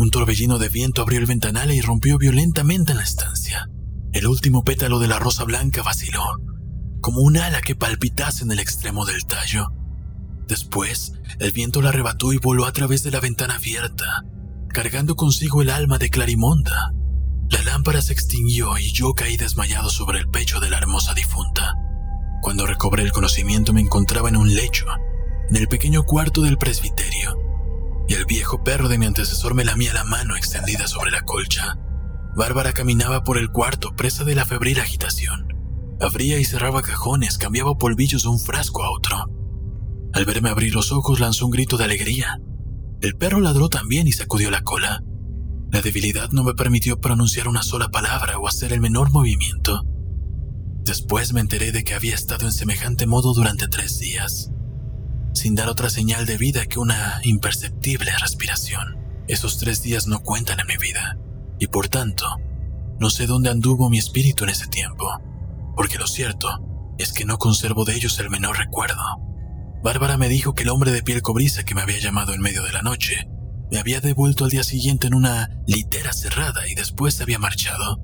Un torbellino de viento abrió el ventanal y rompió violentamente en la estancia. El último pétalo de la rosa blanca vaciló, como un ala que palpitase en el extremo del tallo. Después, el viento la arrebató y voló a través de la ventana abierta, cargando consigo el alma de Clarimonda. La lámpara se extinguió y yo caí desmayado sobre el pecho de la hermosa difunta. Cuando recobré el conocimiento me encontraba en un lecho, en el pequeño cuarto del presbiterio, y el viejo perro de mi antecesor me lamía la mano extendida sobre la colcha. Bárbara caminaba por el cuarto presa de la febril agitación. Abría y cerraba cajones, cambiaba polvillos de un frasco a otro. Al verme abrir los ojos lanzó un grito de alegría. El perro ladró también y sacudió la cola. La debilidad no me permitió pronunciar una sola palabra o hacer el menor movimiento. Después me enteré de que había estado en semejante modo durante tres días, sin dar otra señal de vida que una imperceptible respiración. Esos tres días no cuentan en mi vida, y por tanto, no sé dónde anduvo mi espíritu en ese tiempo, porque lo cierto es que no conservo de ellos el menor recuerdo. Bárbara me dijo que el hombre de piel cobriza que me había llamado en medio de la noche me había devuelto al día siguiente en una litera cerrada y después se había marchado.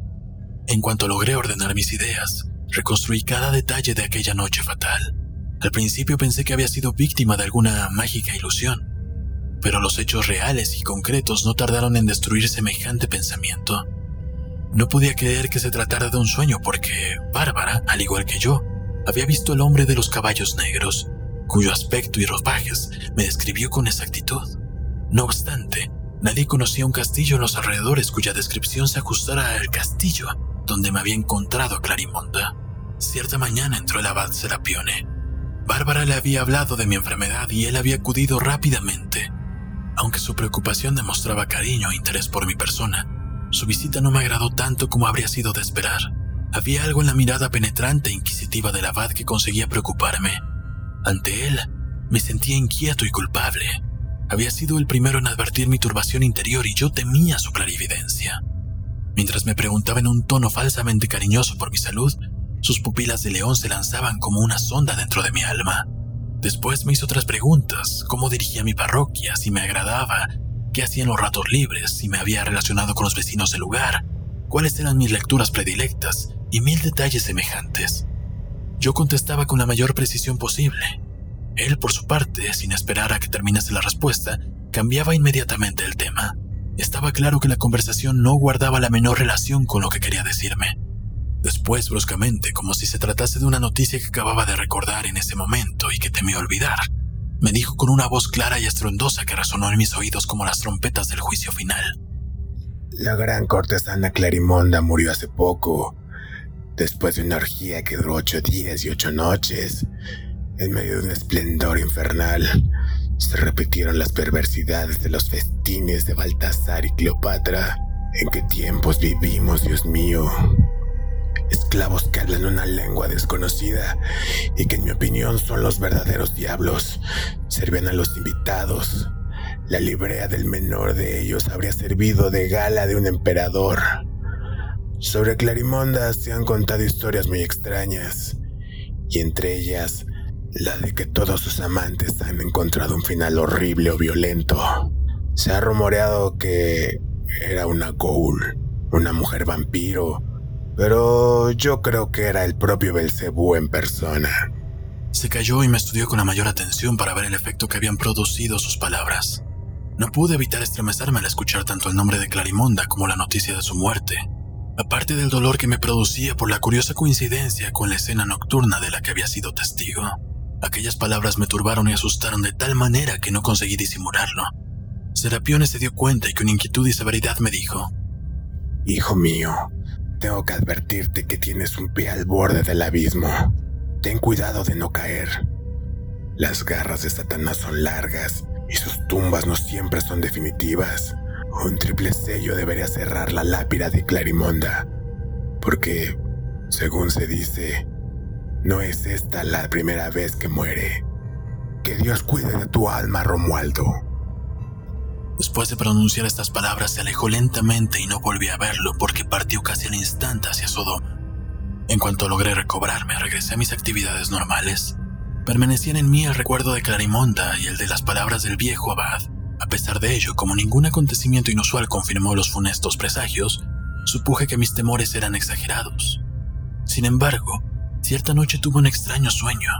En cuanto logré ordenar mis ideas, reconstruí cada detalle de aquella noche fatal. Al principio pensé que había sido víctima de alguna mágica ilusión, pero los hechos reales y concretos no tardaron en destruir semejante pensamiento. No podía creer que se tratara de un sueño porque Bárbara, al igual que yo, había visto al hombre de los caballos negros, cuyo aspecto y ropajes me describió con exactitud. No obstante, nadie conocía un castillo en los alrededores cuya descripción se ajustara al castillo donde me había encontrado Clarimonda. Cierta mañana entró el abad Serapione. Bárbara le había hablado de mi enfermedad y él había acudido rápidamente. Aunque su preocupación demostraba cariño e interés por mi persona, su visita no me agradó tanto como habría sido de esperar. Había algo en la mirada penetrante e inquisitiva del abad que conseguía preocuparme. Ante él, me sentía inquieto y culpable. Había sido el primero en advertir mi turbación interior y yo temía su clarividencia. Mientras me preguntaba en un tono falsamente cariñoso por mi salud, sus pupilas de león se lanzaban como una sonda dentro de mi alma. Después me hizo otras preguntas, cómo dirigía mi parroquia, si me agradaba, qué hacía en los ratos libres, si me había relacionado con los vecinos del lugar, cuáles eran mis lecturas predilectas y mil detalles semejantes. Yo contestaba con la mayor precisión posible. Él, por su parte, sin esperar a que terminase la respuesta, cambiaba inmediatamente el tema. Estaba claro que la conversación no guardaba la menor relación con lo que quería decirme. Después, bruscamente, como si se tratase de una noticia que acababa de recordar en ese momento y que temía olvidar, me dijo con una voz clara y estruendosa que resonó en mis oídos como las trompetas del juicio final. La gran cortesana Clarimonda murió hace poco, después de una orgía que duró ocho días y ocho noches, en medio de un esplendor infernal. Se repitieron las perversidades de los festines de Baltasar y Cleopatra. ¿En qué tiempos vivimos, Dios mío? Esclavos que hablan una lengua desconocida y que en mi opinión son los verdaderos diablos. Servían a los invitados. La librea del menor de ellos habría servido de gala de un emperador. Sobre Clarimonda se han contado historias muy extrañas, y entre ellas la de que todos sus amantes han encontrado un final horrible o violento. Se ha rumoreado que era una ghoul, una mujer vampiro, pero yo creo que era el propio Belcebú en persona. Se calló y me estudió con la mayor atención para ver el efecto que habían producido sus palabras. No pude evitar estremecerme al escuchar tanto el nombre de Clarimonda como la noticia de su muerte, aparte del dolor que me producía por la curiosa coincidencia con la escena nocturna de la que había sido testigo. Aquellas palabras me turbaron y asustaron de tal manera que no conseguí disimularlo. Serapione se dio cuenta y con inquietud y severidad me dijo, Hijo mío, tengo que advertirte que tienes un pie al borde del abismo. Ten cuidado de no caer. Las garras de Satanás son largas y sus tumbas no siempre son definitivas. Un triple sello debería cerrar la lápida de Clarimonda, porque, según se dice, no es esta la primera vez que muere. Que Dios cuide de tu alma, Romualdo. Después de pronunciar estas palabras se alejó lentamente y no volví a verlo porque partió casi al instante hacia Sodoma. En cuanto logré recobrarme, regresé a mis actividades normales. Permanecían en mí el recuerdo de Clarimonda y el de las palabras del viejo abad. A pesar de ello, como ningún acontecimiento inusual confirmó los funestos presagios, supuje que mis temores eran exagerados. Sin embargo, cierta noche tuve un extraño sueño.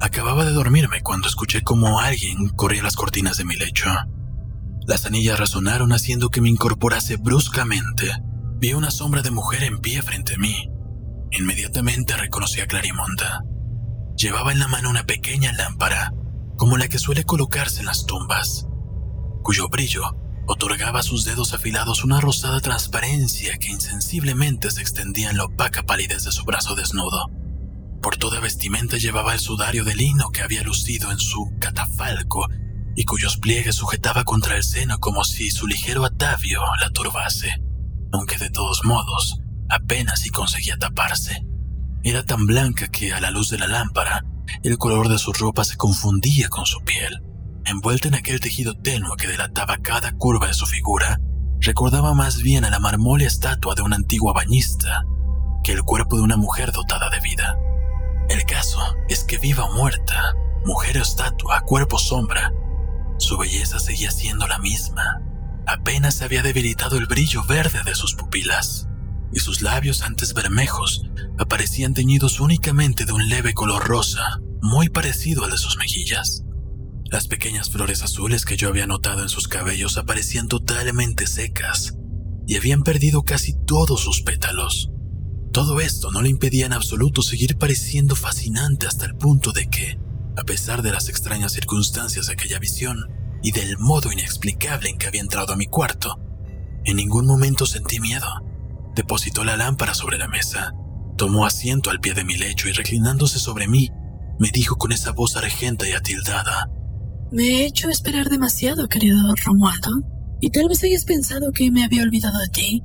Acababa de dormirme cuando escuché como alguien corría las cortinas de mi lecho. Las anillas resonaron haciendo que me incorporase bruscamente. Vi una sombra de mujer en pie frente a mí. Inmediatamente reconocí a Clarimonda. Llevaba en la mano una pequeña lámpara, como la que suele colocarse en las tumbas, cuyo brillo otorgaba a sus dedos afilados una rosada transparencia que insensiblemente se extendía en la opaca palidez de su brazo desnudo. Por toda vestimenta llevaba el sudario de lino que había lucido en su catafalco y cuyos pliegues sujetaba contra el seno como si su ligero atavio la turbase, aunque de todos modos apenas si conseguía taparse. Era tan blanca que a la luz de la lámpara el color de su ropa se confundía con su piel. Envuelta en aquel tejido tenue que delataba cada curva de su figura, recordaba más bien a la marmórea estatua de una antigua bañista que el cuerpo de una mujer dotada de vida. El caso es que viva o muerta, mujer o estatua, cuerpo sombra, su belleza seguía siendo la misma. Apenas se había debilitado el brillo verde de sus pupilas, y sus labios antes bermejos aparecían teñidos únicamente de un leve color rosa, muy parecido al de sus mejillas. Las pequeñas flores azules que yo había notado en sus cabellos aparecían totalmente secas y habían perdido casi todos sus pétalos. Todo esto no le impedía en absoluto seguir pareciendo fascinante hasta el punto de que, a pesar de las extrañas circunstancias de aquella visión y del modo inexplicable en que había entrado a mi cuarto, en ningún momento sentí miedo. Depositó la lámpara sobre la mesa, tomó asiento al pie de mi lecho y reclinándose sobre mí, me dijo con esa voz argenta y atildada. Me he hecho esperar demasiado, querido Romualdo, y tal vez hayas pensado que me había olvidado de ti,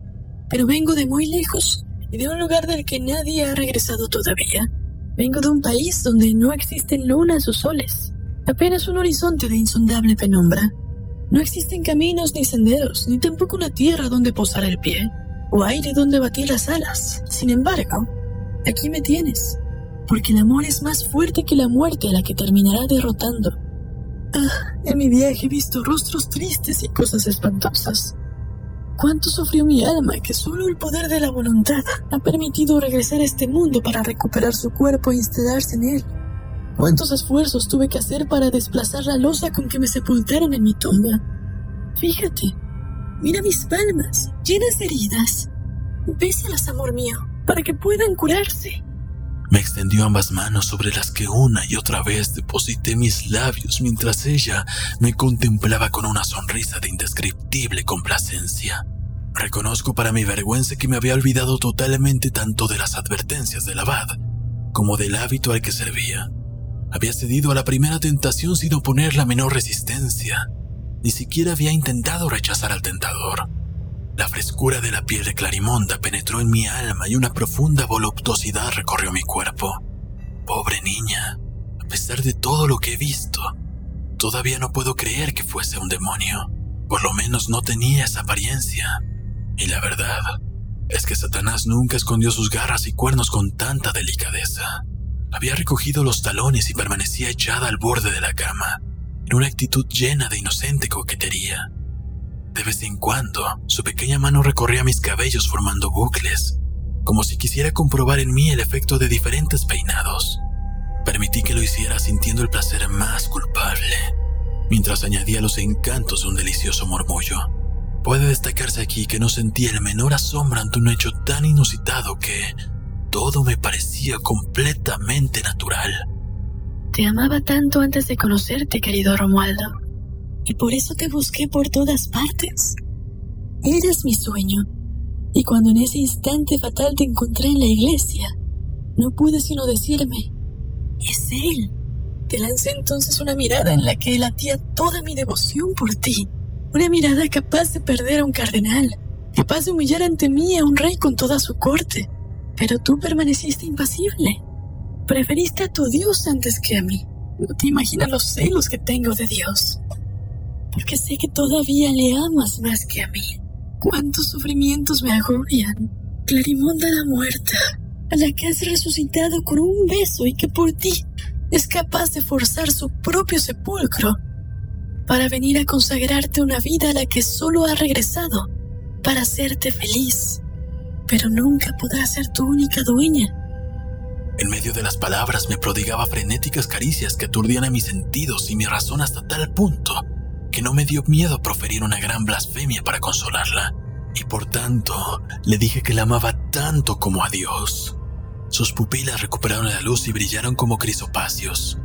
pero vengo de muy lejos y de un lugar del que nadie ha regresado todavía. Vengo de un país donde no existen lunas o soles, apenas un horizonte de insondable penumbra. No existen caminos ni senderos, ni tampoco una tierra donde posar el pie, o aire donde batir las alas. Sin embargo, aquí me tienes, porque el amor es más fuerte que la muerte a la que terminará derrotando. Ah, en mi viaje he visto rostros tristes y cosas espantosas. Cuánto sufrió mi alma que solo el poder de la voluntad ha permitido regresar a este mundo para recuperar su cuerpo e instalarse en él. Cuántos esfuerzos tuve que hacer para desplazar la losa con que me sepultaron en mi tumba. Fíjate, mira mis palmas, llenas de heridas. Bésalas, amor mío, para que puedan curarse. Me extendió ambas manos sobre las que una y otra vez deposité mis labios mientras ella me contemplaba con una sonrisa de indescriptible complacencia. Reconozco para mi vergüenza que me había olvidado totalmente tanto de las advertencias del abad como del hábito al que servía. Había cedido a la primera tentación sin oponer la menor resistencia. Ni siquiera había intentado rechazar al tentador. La frescura de la piel de Clarimonda penetró en mi alma y una profunda voluptuosidad recorrió mi cuerpo. Pobre niña, a pesar de todo lo que he visto, todavía no puedo creer que fuese un demonio. Por lo menos no tenía esa apariencia. Y la verdad es que Satanás nunca escondió sus garras y cuernos con tanta delicadeza. Había recogido los talones y permanecía echada al borde de la cama, en una actitud llena de inocente coquetería. De vez en cuando, su pequeña mano recorría mis cabellos formando bucles, como si quisiera comprobar en mí el efecto de diferentes peinados. Permití que lo hiciera sintiendo el placer más culpable, mientras añadía los encantos de un delicioso murmullo. Puede destacarse aquí que no sentí el menor asombro ante un hecho tan inusitado que todo me parecía completamente natural. Te amaba tanto antes de conocerte, querido Romualdo y por eso te busqué por todas partes. Eres mi sueño, y cuando en ese instante fatal te encontré en la iglesia, no pude sino decirme, es él. Te lancé entonces una mirada en la que latía toda mi devoción por ti, una mirada capaz de perder a un cardenal, capaz de humillar ante mí a un rey con toda su corte, pero tú permaneciste impasible. Preferiste a tu Dios antes que a mí. No te imaginas los celos que tengo de Dios. Porque sé que todavía le amas más que a mí. Cuántos sufrimientos me agobian. Clarimonda la muerta, a la que has resucitado con un beso y que por ti es capaz de forzar su propio sepulcro para venir a consagrarte una vida a la que solo ha regresado para hacerte feliz, pero nunca podrá ser tu única dueña. En medio de las palabras me prodigaba frenéticas caricias que aturdían a mis sentidos y mi razón hasta tal punto que no me dio miedo proferir una gran blasfemia para consolarla. Y por tanto, le dije que la amaba tanto como a Dios. Sus pupilas recuperaron la luz y brillaron como crisopacios.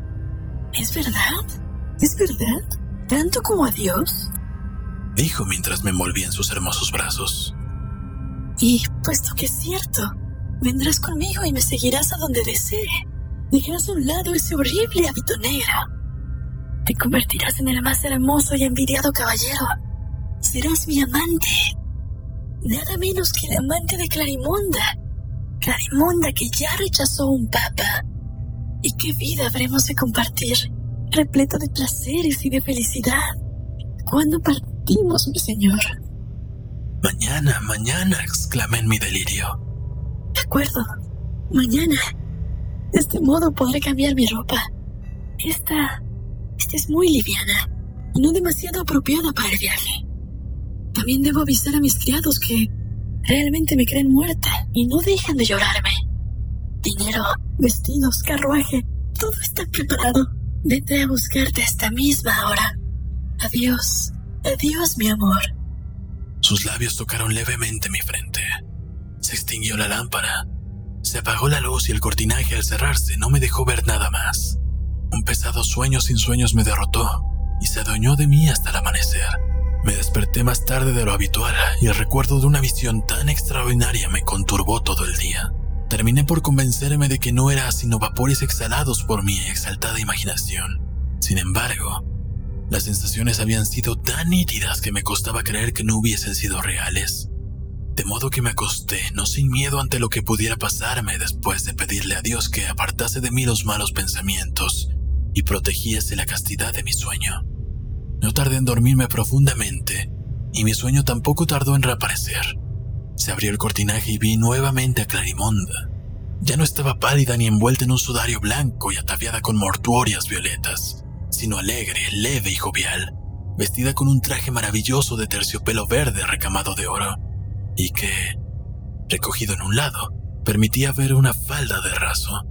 ¿Es verdad? ¿Es verdad? ¿Tanto como a Dios? Dijo mientras me envolvía en sus hermosos brazos. Y puesto que es cierto, vendrás conmigo y me seguirás a donde desee. Dejarás a un lado ese horrible hábito negro. Te convertirás en el más hermoso y envidiado caballero. Serás mi amante. Nada menos que el amante de Clarimonda. Clarimonda que ya rechazó un papa. ¿Y qué vida habremos de compartir? Repleto de placeres y de felicidad. ¿Cuándo partimos, mi señor? Mañana, mañana, exclamé en mi delirio. De acuerdo. Mañana. De este modo podré cambiar mi ropa. Esta... Esta es muy liviana y no demasiado apropiada para el viaje. También debo avisar a mis criados que realmente me creen muerta y no dejan de llorarme. Dinero, vestidos, carruaje, todo está preparado. Vete a buscarte esta misma hora. Adiós, adiós, mi amor. Sus labios tocaron levemente mi frente. Se extinguió la lámpara. Se apagó la luz y el cortinaje al cerrarse no me dejó ver nada más. Pesado sueño sin sueños me derrotó y se adueñó de mí hasta el amanecer. Me desperté más tarde de lo habitual y el recuerdo de una visión tan extraordinaria me conturbó todo el día. Terminé por convencerme de que no era sino vapores exhalados por mi exaltada imaginación. Sin embargo, las sensaciones habían sido tan nítidas que me costaba creer que no hubiesen sido reales. De modo que me acosté, no sin miedo ante lo que pudiera pasarme después de pedirle a Dios que apartase de mí los malos pensamientos y protegiese la castidad de mi sueño. No tardé en dormirme profundamente, y mi sueño tampoco tardó en reaparecer. Se abrió el cortinaje y vi nuevamente a Clarimonda. Ya no estaba pálida ni envuelta en un sudario blanco y ataviada con mortuorias violetas, sino alegre, leve y jovial, vestida con un traje maravilloso de terciopelo verde recamado de oro, y que, recogido en un lado, permitía ver una falda de raso.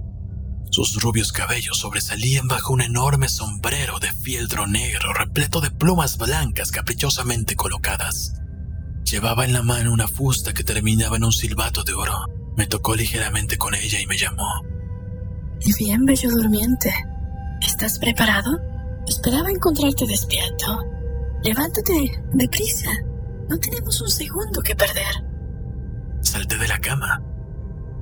Sus rubios cabellos sobresalían bajo un enorme sombrero de fieltro negro repleto de plumas blancas caprichosamente colocadas. Llevaba en la mano una fusta que terminaba en un silbato de oro. Me tocó ligeramente con ella y me llamó. Bien, bello durmiente. ¿Estás preparado? Esperaba encontrarte despierto. Levántate, deprisa. No tenemos un segundo que perder. Salté de la cama.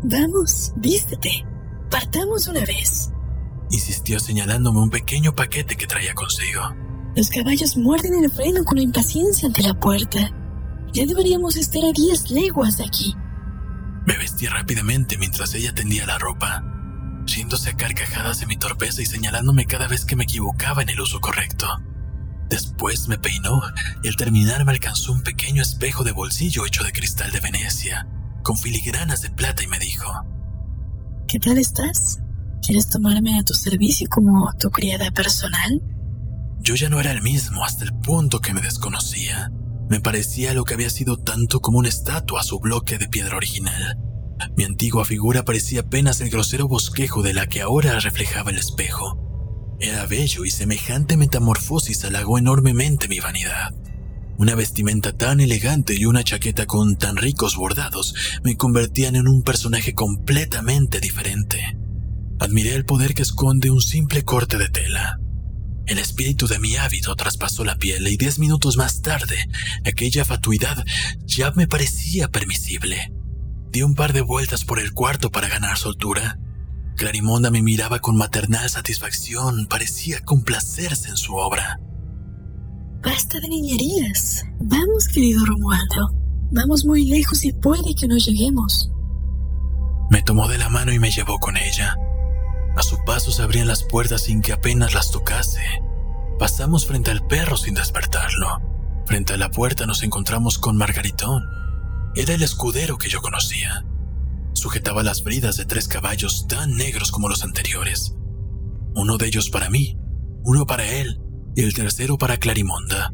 Vamos, vístete. Partamos una vez. Insistió señalándome un pequeño paquete que traía consigo. Los caballos muerden el freno con impaciencia ante la puerta. Ya deberíamos estar a diez leguas de aquí. Me vestí rápidamente mientras ella tendía la ropa, riéndose a carcajadas de mi torpeza y señalándome cada vez que me equivocaba en el uso correcto. Después me peinó y al terminar me alcanzó un pequeño espejo de bolsillo hecho de cristal de Venecia, con filigranas de plata y me dijo, ¿Qué tal estás? ¿Quieres tomarme a tu servicio como tu criada personal? Yo ya no era el mismo hasta el punto que me desconocía. Me parecía lo que había sido tanto como una estatua a su bloque de piedra original. Mi antigua figura parecía apenas el grosero bosquejo de la que ahora reflejaba el espejo. Era bello y semejante metamorfosis halagó enormemente mi vanidad. Una vestimenta tan elegante y una chaqueta con tan ricos bordados me convertían en un personaje completamente diferente. Admiré el poder que esconde un simple corte de tela. El espíritu de mi hábito traspasó la piel y diez minutos más tarde, aquella fatuidad ya me parecía permisible. Di un par de vueltas por el cuarto para ganar soltura. Clarimonda me miraba con maternal satisfacción, parecía complacerse en su obra. Basta de niñerías. Vamos, querido Romualdo. Vamos muy lejos y puede que no lleguemos. Me tomó de la mano y me llevó con ella. A su paso se abrían las puertas sin que apenas las tocase. Pasamos frente al perro sin despertarlo. Frente a la puerta nos encontramos con Margaritón. Era el escudero que yo conocía. Sujetaba las bridas de tres caballos tan negros como los anteriores. Uno de ellos para mí, uno para él y el tercero para Clarimonda.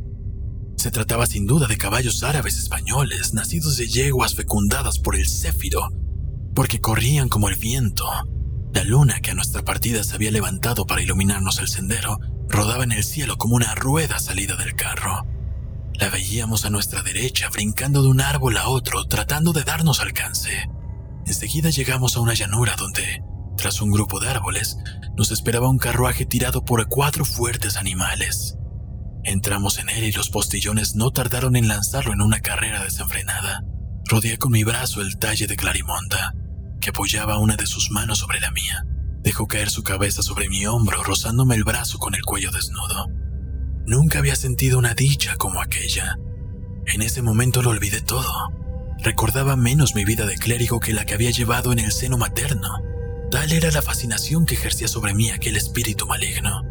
Se trataba sin duda de caballos árabes españoles, nacidos de yeguas fecundadas por el céfiro, porque corrían como el viento. La luna que a nuestra partida se había levantado para iluminarnos el sendero rodaba en el cielo como una rueda salida del carro. La veíamos a nuestra derecha, brincando de un árbol a otro, tratando de darnos alcance. Enseguida llegamos a una llanura donde, tras un grupo de árboles, nos esperaba un carruaje tirado por cuatro fuertes animales. Entramos en él y los postillones no tardaron en lanzarlo en una carrera desenfrenada. Rodeé con mi brazo el talle de Clarimonda, que apoyaba una de sus manos sobre la mía. Dejó caer su cabeza sobre mi hombro, rozándome el brazo con el cuello desnudo. Nunca había sentido una dicha como aquella. En ese momento lo olvidé todo. Recordaba menos mi vida de clérigo que la que había llevado en el seno materno. Tal era la fascinación que ejercía sobre mí aquel espíritu maligno.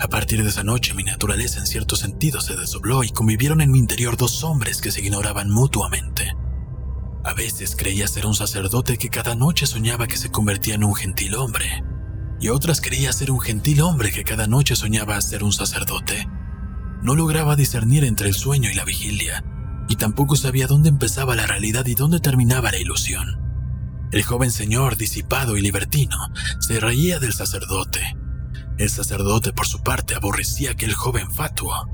A partir de esa noche mi naturaleza en cierto sentido se desdobló y convivieron en mi interior dos hombres que se ignoraban mutuamente. A veces creía ser un sacerdote que cada noche soñaba que se convertía en un gentil hombre, y otras creía ser un gentil hombre que cada noche soñaba ser un sacerdote. No lograba discernir entre el sueño y la vigilia, y tampoco sabía dónde empezaba la realidad y dónde terminaba la ilusión. El joven señor, disipado y libertino, se reía del sacerdote, el sacerdote, por su parte, aborrecía aquel joven fatuo.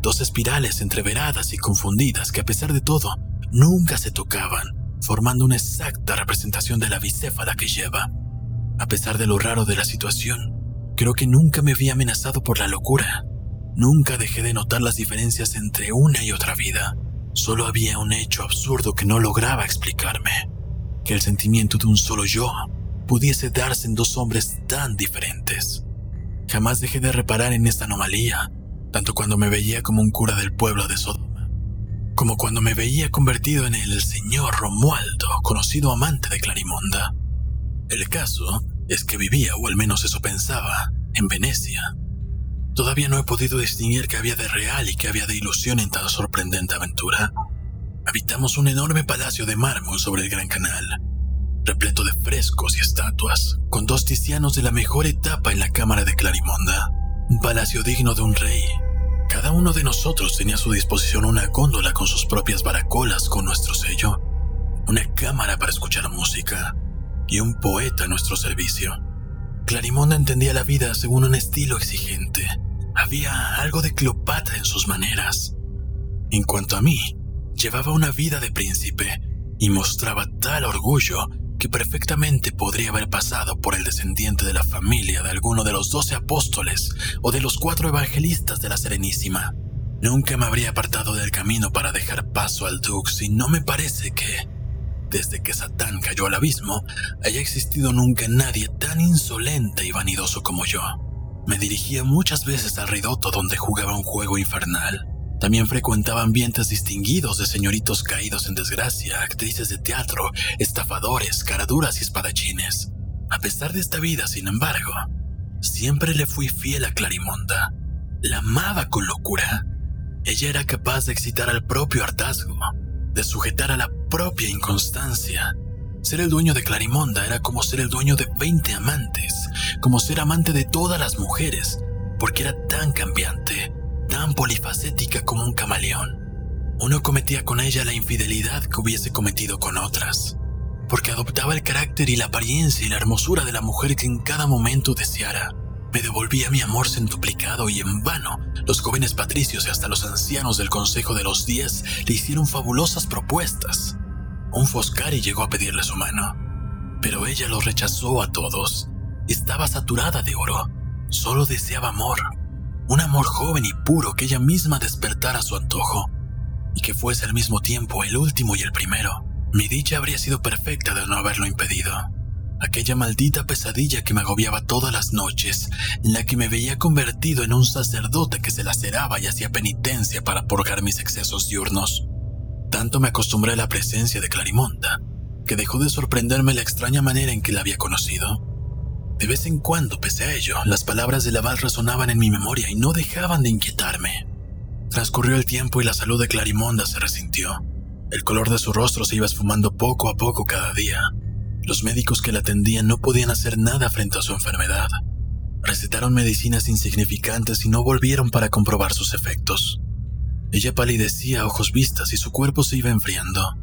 Dos espirales entreveradas y confundidas que, a pesar de todo, nunca se tocaban, formando una exacta representación de la bicéfala que lleva. A pesar de lo raro de la situación, creo que nunca me vi amenazado por la locura. Nunca dejé de notar las diferencias entre una y otra vida. Solo había un hecho absurdo que no lograba explicarme. Que el sentimiento de un solo yo pudiese darse en dos hombres tan diferentes. Jamás dejé de reparar en esta anomalía, tanto cuando me veía como un cura del pueblo de Sodoma, como cuando me veía convertido en el señor Romualdo, conocido amante de Clarimonda. El caso es que vivía, o al menos eso pensaba, en Venecia. Todavía no he podido distinguir qué había de real y qué había de ilusión en tan sorprendente aventura. Habitamos un enorme palacio de mármol sobre el Gran Canal, repleto de frescos y estatuas, con dos tizianos de la mejor etapa en la cámara de Clarimonda, un palacio digno de un rey. Cada uno de nosotros tenía a su disposición una góndola con sus propias baracolas con nuestro sello, una cámara para escuchar música y un poeta a nuestro servicio. Clarimonda entendía la vida según un estilo exigente. Había algo de Cleopatra en sus maneras. En cuanto a mí, llevaba una vida de príncipe y mostraba tal orgullo que perfectamente podría haber pasado por el descendiente de la familia de alguno de los doce apóstoles o de los cuatro evangelistas de la Serenísima. Nunca me habría apartado del camino para dejar paso al Dux y no me parece que, desde que Satán cayó al abismo, haya existido nunca nadie tan insolente y vanidoso como yo. Me dirigía muchas veces al ridoto donde jugaba un juego infernal también frecuentaba ambientes distinguidos de señoritos caídos en desgracia, actrices de teatro, estafadores, caraduras y espadachines. A pesar de esta vida, sin embargo, siempre le fui fiel a Clarimonda. La amaba con locura. Ella era capaz de excitar al propio hartazgo, de sujetar a la propia inconstancia. Ser el dueño de Clarimonda era como ser el dueño de 20 amantes, como ser amante de todas las mujeres, porque era tan cambiante, tan polifacética como un camaleón. Uno cometía con ella la infidelidad que hubiese cometido con otras, porque adoptaba el carácter y la apariencia y la hermosura de la mujer que en cada momento deseara. Me devolvía mi amor centuplicado y en vano los jóvenes patricios y hasta los ancianos del Consejo de los Diez le hicieron fabulosas propuestas. Un Foscari llegó a pedirle su mano, pero ella lo rechazó a todos. Estaba saturada de oro, solo deseaba amor un amor joven y puro que ella misma despertara a su antojo, y que fuese al mismo tiempo el último y el primero. Mi dicha habría sido perfecta de no haberlo impedido. Aquella maldita pesadilla que me agobiaba todas las noches, en la que me veía convertido en un sacerdote que se laceraba y hacía penitencia para purgar mis excesos diurnos. Tanto me acostumbré a la presencia de Clarimonda, que dejó de sorprenderme la extraña manera en que la había conocido. De vez en cuando, pese a ello, las palabras del abad resonaban en mi memoria y no dejaban de inquietarme. Transcurrió el tiempo y la salud de Clarimonda se resintió. El color de su rostro se iba esfumando poco a poco cada día. Los médicos que la atendían no podían hacer nada frente a su enfermedad. Recetaron medicinas insignificantes y no volvieron para comprobar sus efectos. Ella palidecía a ojos vistas y su cuerpo se iba enfriando.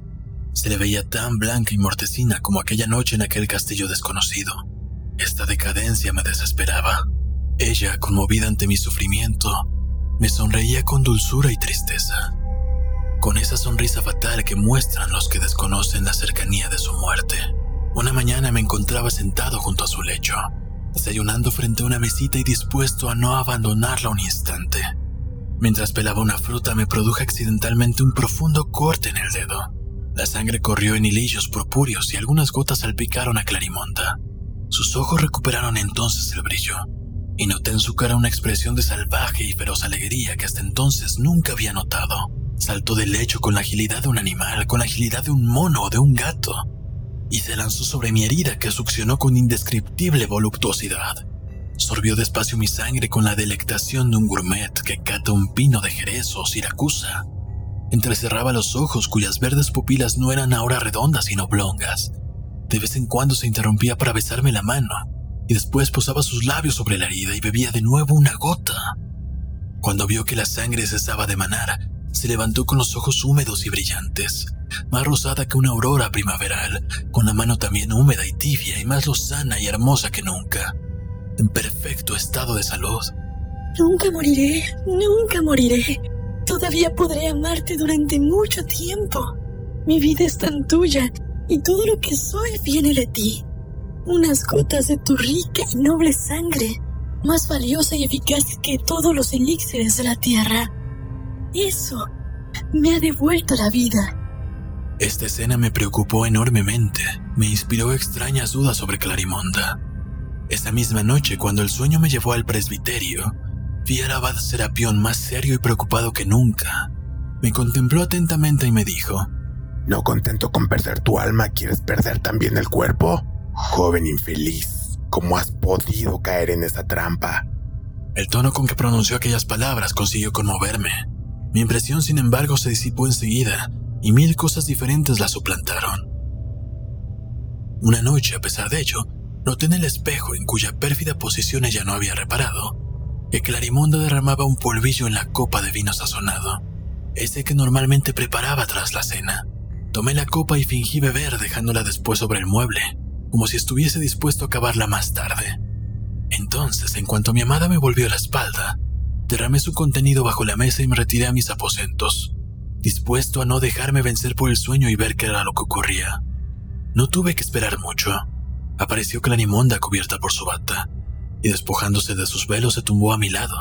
Se le veía tan blanca y mortecina como aquella noche en aquel castillo desconocido. Esta decadencia me desesperaba. Ella, conmovida ante mi sufrimiento, me sonreía con dulzura y tristeza, con esa sonrisa fatal que muestran los que desconocen la cercanía de su muerte. Una mañana me encontraba sentado junto a su lecho, desayunando frente a una mesita y dispuesto a no abandonarla un instante. Mientras pelaba una fruta me produjo accidentalmente un profundo corte en el dedo. La sangre corrió en hilillos purpúreos y algunas gotas salpicaron a Clarimonda. Sus ojos recuperaron entonces el brillo, y noté en su cara una expresión de salvaje y feroz alegría que hasta entonces nunca había notado. Saltó del lecho con la agilidad de un animal, con la agilidad de un mono o de un gato, y se lanzó sobre mi herida que succionó con indescriptible voluptuosidad. Sorbió despacio mi sangre con la delectación de un gourmet que cata un pino de Jerez o Siracusa. Entrecerraba los ojos cuyas verdes pupilas no eran ahora redondas sino oblongas, de vez en cuando se interrumpía para besarme la mano y después posaba sus labios sobre la herida y bebía de nuevo una gota. Cuando vio que la sangre cesaba de manar, se levantó con los ojos húmedos y brillantes, más rosada que una aurora primaveral, con la mano también húmeda y tibia y más lozana y hermosa que nunca, en perfecto estado de salud. Nunca moriré, nunca moriré. Todavía podré amarte durante mucho tiempo. Mi vida es tan tuya y todo lo que soy viene de ti. Unas gotas de tu rica y noble sangre, más valiosa y eficaz que todos los elixires de la tierra. Eso me ha devuelto la vida. Esta escena me preocupó enormemente, me inspiró extrañas dudas sobre Clarimonda. Esa misma noche, cuando el sueño me llevó al presbiterio, vi al abad Serapión más serio y preocupado que nunca. Me contempló atentamente y me dijo, ¿No contento con perder tu alma, quieres perder también el cuerpo? Joven infeliz, ¿cómo has podido caer en esa trampa? El tono con que pronunció aquellas palabras consiguió conmoverme. Mi impresión, sin embargo, se disipó enseguida y mil cosas diferentes la suplantaron. Una noche, a pesar de ello, noté en el espejo en cuya pérfida posición ella no había reparado, que Clarimonda derramaba un polvillo en la copa de vino sazonado, ese que normalmente preparaba tras la cena. Tomé la copa y fingí beber dejándola después sobre el mueble, como si estuviese dispuesto a acabarla más tarde. Entonces, en cuanto mi amada me volvió la espalda, derramé su contenido bajo la mesa y me retiré a mis aposentos, dispuesto a no dejarme vencer por el sueño y ver qué era lo que ocurría. No tuve que esperar mucho. Apareció Clarimonda cubierta por su bata, y despojándose de sus velos se tumbó a mi lado.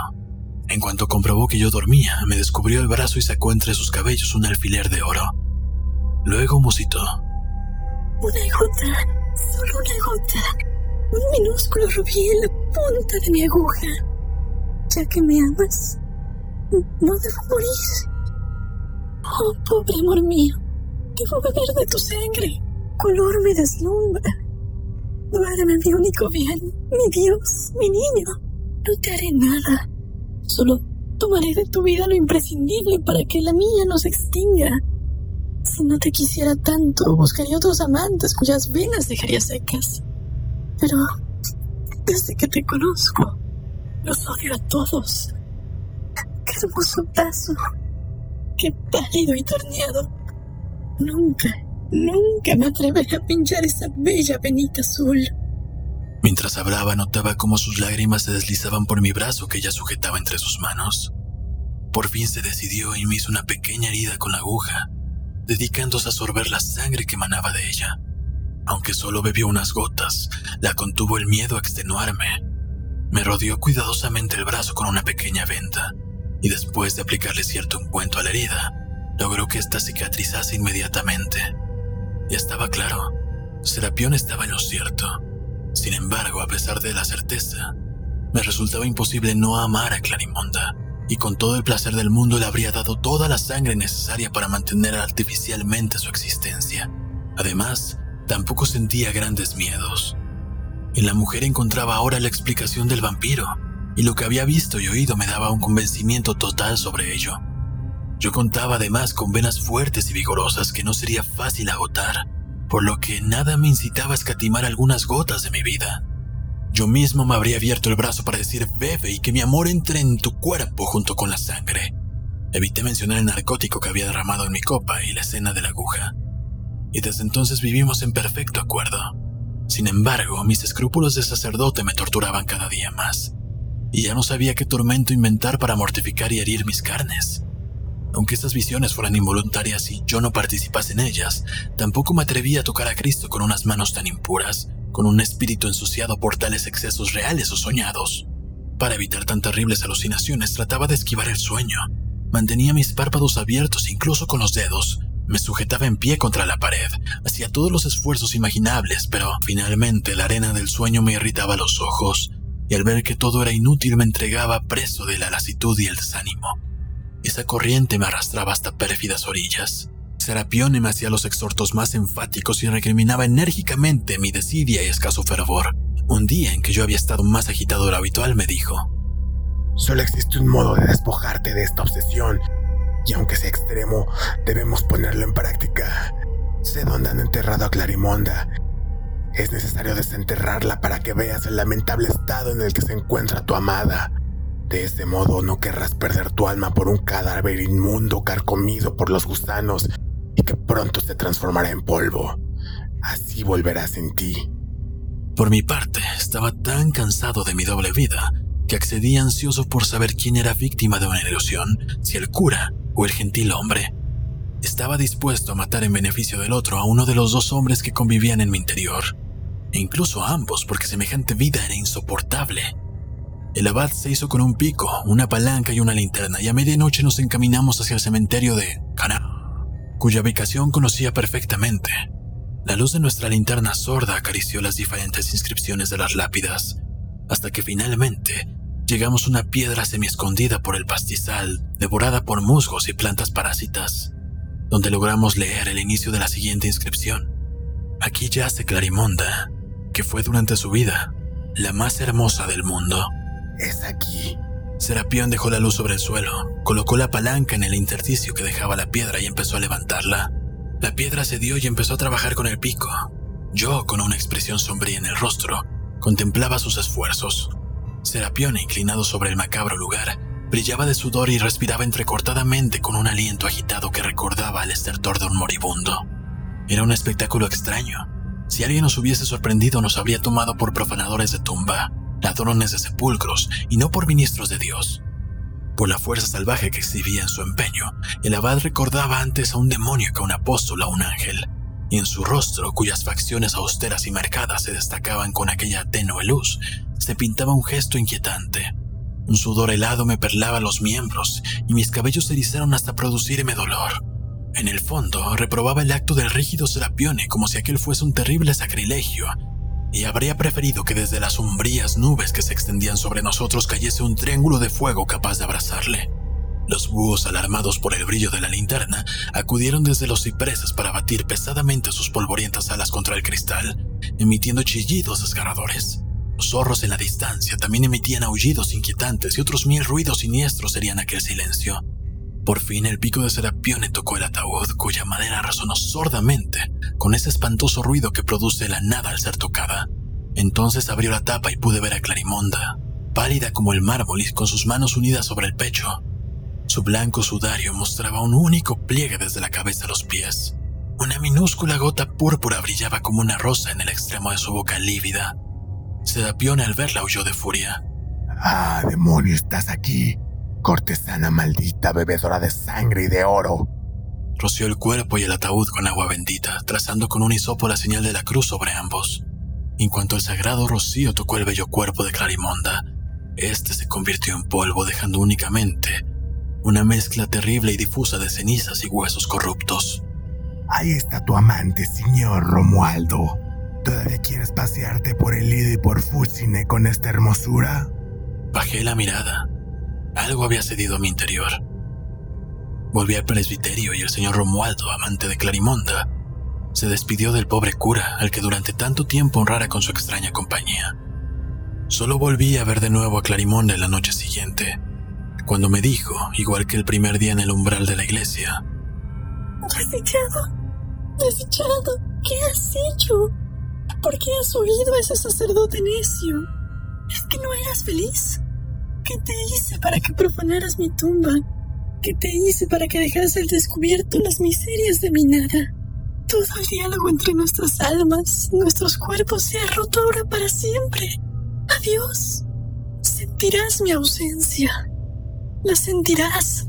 En cuanto comprobó que yo dormía, me descubrió el brazo y sacó entre sus cabellos un alfiler de oro. Luego musitó. Una gota, solo una gota. Un minúsculo rubí en la punta de mi aguja. Ya que me amas, no debo morir. Oh, pobre amor mío, debo beber de tu sangre. Color me deslumbra. Duerme mi único bien, mi Dios, mi niño. No te haré nada. Solo tomaré de tu vida lo imprescindible para que la mía no se extinga. Si no te quisiera tanto, buscaría otros amantes cuyas venas dejaría secas. Pero desde que te conozco, los odio a todos. Qué hermoso paso. Qué pálido y torneado. Nunca, nunca me atreveré a pinchar esa bella venita azul. Mientras hablaba, notaba cómo sus lágrimas se deslizaban por mi brazo que ella sujetaba entre sus manos. Por fin se decidió y me hizo una pequeña herida con la aguja dedicándose a sorber la sangre que emanaba de ella. Aunque solo bebió unas gotas, la contuvo el miedo a extenuarme. Me rodeó cuidadosamente el brazo con una pequeña venda, y después de aplicarle cierto ungüento a la herida, logró que ésta cicatrizase inmediatamente. Y estaba claro, Serapión estaba en lo cierto. Sin embargo, a pesar de la certeza, me resultaba imposible no amar a Clarimonda y con todo el placer del mundo le habría dado toda la sangre necesaria para mantener artificialmente su existencia. Además, tampoco sentía grandes miedos. En la mujer encontraba ahora la explicación del vampiro, y lo que había visto y oído me daba un convencimiento total sobre ello. Yo contaba además con venas fuertes y vigorosas que no sería fácil agotar, por lo que nada me incitaba a escatimar algunas gotas de mi vida. Yo mismo me habría abierto el brazo para decir bebe y que mi amor entre en tu cuerpo junto con la sangre. Evité mencionar el narcótico que había derramado en mi copa y la escena de la aguja. Y desde entonces vivimos en perfecto acuerdo. Sin embargo, mis escrúpulos de sacerdote me torturaban cada día más. Y ya no sabía qué tormento inventar para mortificar y herir mis carnes. Aunque estas visiones fueran involuntarias y yo no participase en ellas, tampoco me atrevía a tocar a Cristo con unas manos tan impuras, con un espíritu ensuciado por tales excesos reales o soñados. Para evitar tan terribles alucinaciones trataba de esquivar el sueño. Mantenía mis párpados abiertos incluso con los dedos. Me sujetaba en pie contra la pared. Hacía todos los esfuerzos imaginables, pero finalmente la arena del sueño me irritaba los ojos, y al ver que todo era inútil me entregaba preso de la lasitud y el desánimo. Esa corriente me arrastraba hasta pérfidas orillas. Serapione me hacía los exhortos más enfáticos y recriminaba enérgicamente mi desidia y escaso fervor. Un día en que yo había estado más agitado de lo habitual, me dijo: Solo existe un modo de despojarte de esta obsesión, y aunque sea extremo, debemos ponerlo en práctica. Sé dónde han enterrado a Clarimonda. Es necesario desenterrarla para que veas el lamentable estado en el que se encuentra tu amada. De ese modo no querrás perder tu alma por un cadáver inmundo carcomido por los gusanos pronto se transformará en polvo. Así volverás en ti. Por mi parte, estaba tan cansado de mi doble vida que accedí ansioso por saber quién era víctima de una ilusión, si el cura o el gentil hombre. Estaba dispuesto a matar en beneficio del otro a uno de los dos hombres que convivían en mi interior, e incluso a ambos porque semejante vida era insoportable. El abad se hizo con un pico, una palanca y una linterna, y a medianoche nos encaminamos hacia el cementerio de Cana, cuya ubicación conocía perfectamente. La luz de nuestra linterna sorda acarició las diferentes inscripciones de las lápidas, hasta que finalmente llegamos a una piedra semi-escondida por el pastizal, devorada por musgos y plantas parásitas, donde logramos leer el inicio de la siguiente inscripción. Aquí yace Clarimonda, que fue durante su vida la más hermosa del mundo. Es aquí. Serapión dejó la luz sobre el suelo, colocó la palanca en el intersticio que dejaba la piedra y empezó a levantarla. La piedra cedió y empezó a trabajar con el pico. Yo, con una expresión sombría en el rostro, contemplaba sus esfuerzos. Serapión, inclinado sobre el macabro lugar, brillaba de sudor y respiraba entrecortadamente con un aliento agitado que recordaba al estertor de un moribundo. Era un espectáculo extraño. Si alguien nos hubiese sorprendido nos habría tomado por profanadores de tumba ladrones de sepulcros y no por ministros de Dios. Por la fuerza salvaje que exhibía en su empeño, el abad recordaba antes a un demonio que a un apóstol o a un ángel, y en su rostro, cuyas facciones austeras y marcadas se destacaban con aquella tenue luz, se pintaba un gesto inquietante. Un sudor helado me perlaba los miembros y mis cabellos se erizaron hasta producirme dolor. En el fondo, reprobaba el acto del rígido Serapione como si aquel fuese un terrible sacrilegio y habría preferido que desde las sombrías nubes que se extendían sobre nosotros cayese un triángulo de fuego capaz de abrazarle. Los búhos, alarmados por el brillo de la linterna, acudieron desde los cipreses para batir pesadamente sus polvorientas alas contra el cristal, emitiendo chillidos desgarradores. Los zorros en la distancia también emitían aullidos inquietantes y otros mil ruidos siniestros serían aquel silencio. Por fin el pico de Serapione tocó el ataúd, cuya madera resonó sordamente con ese espantoso ruido que produce la nada al ser tocada. Entonces abrió la tapa y pude ver a Clarimonda, pálida como el mármol y con sus manos unidas sobre el pecho. Su blanco sudario mostraba un único pliegue desde la cabeza a los pies. Una minúscula gota púrpura brillaba como una rosa en el extremo de su boca lívida. Serapione al verla huyó de furia. Ah, demonio, estás aquí cortesana maldita, bebedora de sangre y de oro. Roció el cuerpo y el ataúd con agua bendita, trazando con un hisopo la señal de la cruz sobre ambos. En cuanto el sagrado rocío tocó el bello cuerpo de Clarimonda, este se convirtió en polvo, dejando únicamente una mezcla terrible y difusa de cenizas y huesos corruptos. Ahí está tu amante, señor Romualdo. ¿Todavía quieres pasearte por el Lido y por Fusine con esta hermosura? Bajé la mirada algo había cedido a mi interior. Volví al presbiterio y el señor Romualdo, amante de Clarimonda, se despidió del pobre cura al que durante tanto tiempo honrara con su extraña compañía. Solo volví a ver de nuevo a Clarimonde la noche siguiente, cuando me dijo, igual que el primer día en el umbral de la iglesia, Desdichado, desdichado, ¿qué has hecho? ¿Por qué has oído a ese sacerdote necio? ¿Es que no eras feliz? ¿Qué te hice para que profanaras mi tumba? ¿Qué te hice para que dejaras al descubierto las miserias de mi nada? Todo el diálogo entre nuestras almas, nuestros cuerpos se ha roto ahora para siempre. Adiós. Sentirás mi ausencia. La sentirás.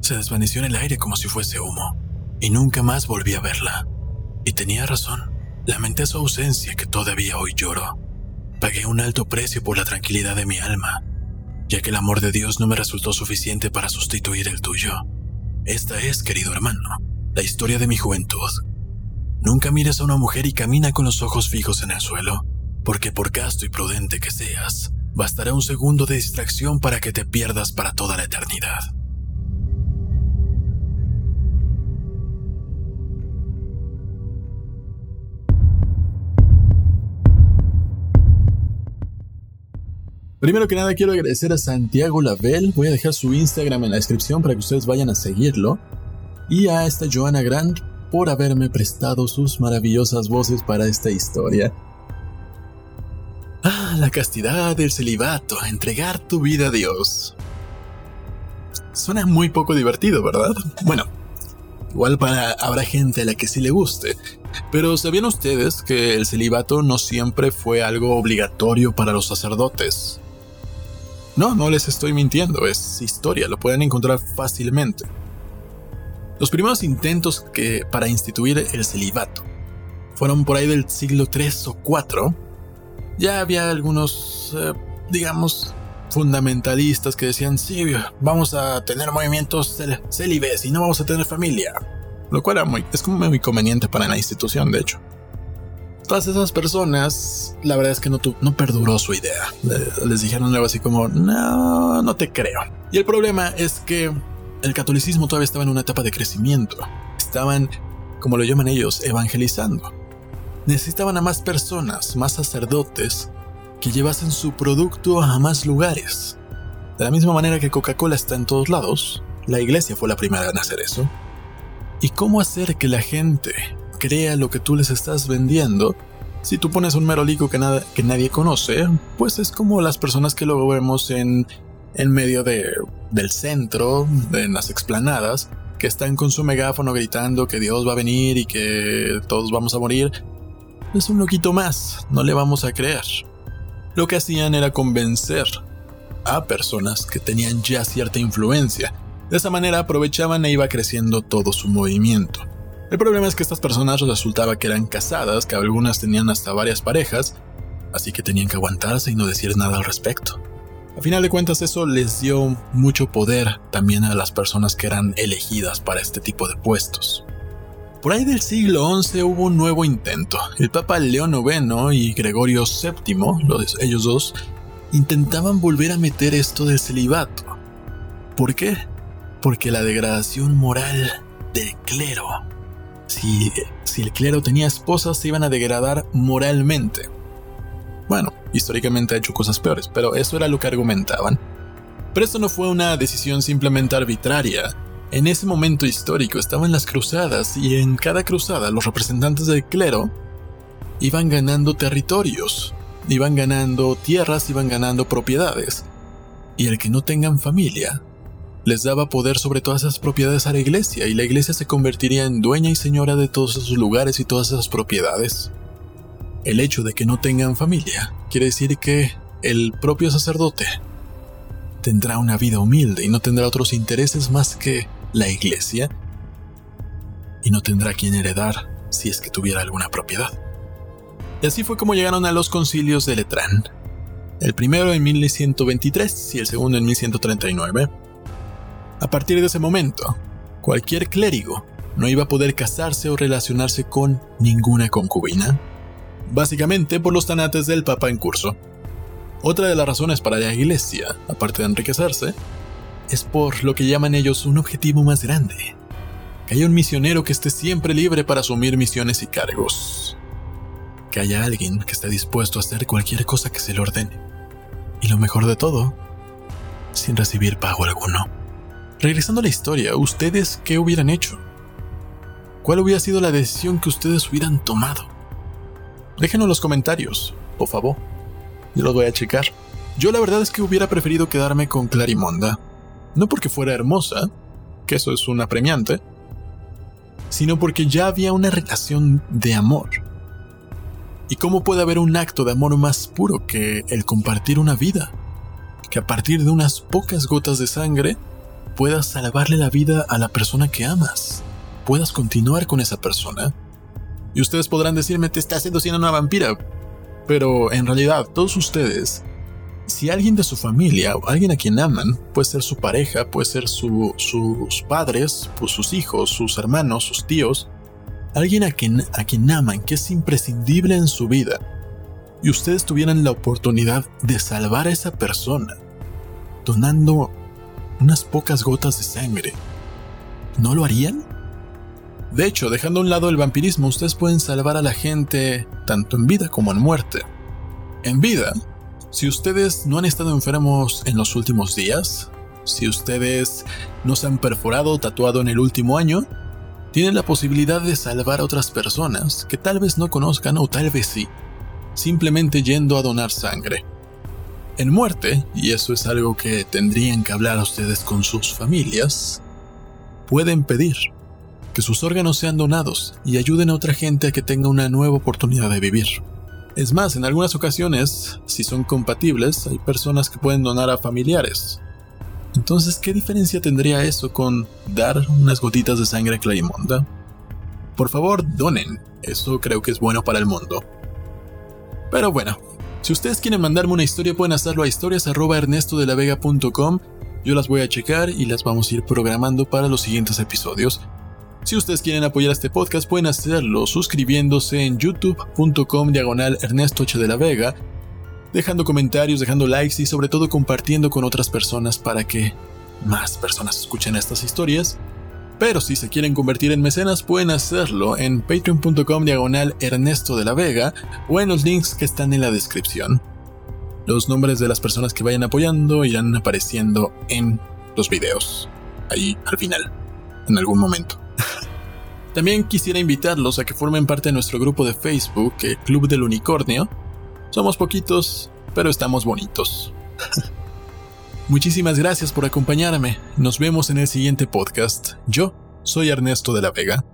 Se desvaneció en el aire como si fuese humo, y nunca más volví a verla. Y tenía razón. Lamenté su ausencia que todavía hoy lloro. Pagué un alto precio por la tranquilidad de mi alma, ya que el amor de Dios no me resultó suficiente para sustituir el tuyo. Esta es, querido hermano, la historia de mi juventud. Nunca mires a una mujer y camina con los ojos fijos en el suelo, porque por casto y prudente que seas, bastará un segundo de distracción para que te pierdas para toda la eternidad. Primero que nada quiero agradecer a Santiago Label, voy a dejar su Instagram en la descripción para que ustedes vayan a seguirlo, y a esta Joana Grant por haberme prestado sus maravillosas voces para esta historia. Ah, la castidad, el celibato, entregar tu vida a Dios. Suena muy poco divertido, ¿verdad? Bueno, igual para habrá gente a la que sí le guste. Pero ¿sabían ustedes que el celibato no siempre fue algo obligatorio para los sacerdotes? No, no les estoy mintiendo, es historia, lo pueden encontrar fácilmente. Los primeros intentos que para instituir el celibato fueron por ahí del siglo III o IV. Ya había algunos, eh, digamos, fundamentalistas que decían, sí, vamos a tener movimientos célibes y no vamos a tener familia. Lo cual era muy, es como muy conveniente para la institución, de hecho todas esas personas, la verdad es que no, no perduró su idea. Les dijeron algo así como, no, no te creo. Y el problema es que el catolicismo todavía estaba en una etapa de crecimiento. Estaban, como lo llaman ellos, evangelizando. Necesitaban a más personas, más sacerdotes, que llevasen su producto a más lugares. De la misma manera que Coca-Cola está en todos lados, la iglesia fue la primera en hacer eso. ¿Y cómo hacer que la gente crea lo que tú les estás vendiendo. Si tú pones un merolico que, nada, que nadie conoce, pues es como las personas que luego vemos en, en medio de, del centro, en las explanadas, que están con su megáfono gritando que Dios va a venir y que todos vamos a morir. Es un loquito más, no le vamos a creer. Lo que hacían era convencer a personas que tenían ya cierta influencia. De esa manera aprovechaban e iba creciendo todo su movimiento. El problema es que estas personas resultaba que eran casadas, que algunas tenían hasta varias parejas, así que tenían que aguantarse y no decir nada al respecto. A final de cuentas eso les dio mucho poder también a las personas que eran elegidas para este tipo de puestos. Por ahí del siglo XI hubo un nuevo intento. El Papa León IX y Gregorio VII, ellos dos, intentaban volver a meter esto del celibato. ¿Por qué? Porque la degradación moral del clero si, el clero tenía esposas se iban a degradar moralmente. Bueno, históricamente ha hecho cosas peores, pero eso era lo que argumentaban. Pero esto no fue una decisión simplemente arbitraria. En ese momento histórico estaban las cruzadas y en cada cruzada los representantes del clero iban ganando territorios, iban ganando tierras, iban ganando propiedades. Y el que no tengan familia les daba poder sobre todas esas propiedades a la iglesia y la iglesia se convertiría en dueña y señora de todos esos lugares y todas esas propiedades. El hecho de que no tengan familia quiere decir que el propio sacerdote tendrá una vida humilde y no tendrá otros intereses más que la iglesia y no tendrá quien heredar si es que tuviera alguna propiedad. Y así fue como llegaron a los concilios de Letrán, el primero en 1123 y el segundo en 1139 a partir de ese momento, cualquier clérigo no iba a poder casarse o relacionarse con ninguna concubina, básicamente por los tanates del Papa en curso. Otra de las razones para la iglesia, aparte de enriquecerse, es por lo que llaman ellos un objetivo más grande, Que haya un misionero que esté siempre libre para asumir misiones y cargos. Que haya alguien que esté dispuesto a hacer cualquier cosa que se le ordene. Y lo mejor de todo, sin recibir pago alguno. Regresando a la historia, ¿ustedes qué hubieran hecho? ¿Cuál hubiera sido la decisión que ustedes hubieran tomado? Déjenlo en los comentarios, por favor. Yo los voy a checar. Yo la verdad es que hubiera preferido quedarme con Clarimonda. No porque fuera hermosa, que eso es una premiante, sino porque ya había una relación de amor. ¿Y cómo puede haber un acto de amor más puro que el compartir una vida? Que a partir de unas pocas gotas de sangre puedas salvarle la vida a la persona que amas, puedas continuar con esa persona. Y ustedes podrán decirme, te estás seduciendo una vampira. Pero en realidad, todos ustedes si alguien de su familia o alguien a quien aman, puede ser su pareja, puede ser sus padres, pues sus hijos, sus hermanos, sus tíos, alguien a quien, a quien aman, que es imprescindible en su vida, y ustedes tuvieran la oportunidad de salvar a esa persona, donando unas pocas gotas de sangre, ¿no lo harían? De hecho, dejando a un lado el vampirismo, ustedes pueden salvar a la gente tanto en vida como en muerte. En vida, si ustedes no han estado enfermos en los últimos días, si ustedes no se han perforado o tatuado en el último año, tienen la posibilidad de salvar a otras personas que tal vez no conozcan o tal vez sí, simplemente yendo a donar sangre. En muerte, y eso es algo que tendrían que hablar ustedes con sus familias, pueden pedir que sus órganos sean donados y ayuden a otra gente a que tenga una nueva oportunidad de vivir. Es más, en algunas ocasiones, si son compatibles, hay personas que pueden donar a familiares. Entonces, ¿qué diferencia tendría eso con dar unas gotitas de sangre a Clarimonda? Por favor, donen. Eso creo que es bueno para el mundo. Pero bueno, si ustedes quieren mandarme una historia, pueden hacerlo a historias.ernestodelavega.com. Yo las voy a checar y las vamos a ir programando para los siguientes episodios. Si ustedes quieren apoyar este podcast pueden hacerlo suscribiéndose en youtube.com diagonal Ernesto dejando comentarios, dejando likes y sobre todo compartiendo con otras personas para que más personas escuchen estas historias. Pero si se quieren convertir en mecenas pueden hacerlo en patreon.com diagonal Ernesto de la Vega o en los links que están en la descripción. Los nombres de las personas que vayan apoyando irán apareciendo en los videos, ahí al final, en algún momento. (laughs) También quisiera invitarlos a que formen parte de nuestro grupo de Facebook, el Club del Unicornio. Somos poquitos, pero estamos bonitos. (laughs) Muchísimas gracias por acompañarme. Nos vemos en el siguiente podcast. Yo soy Ernesto de la Vega.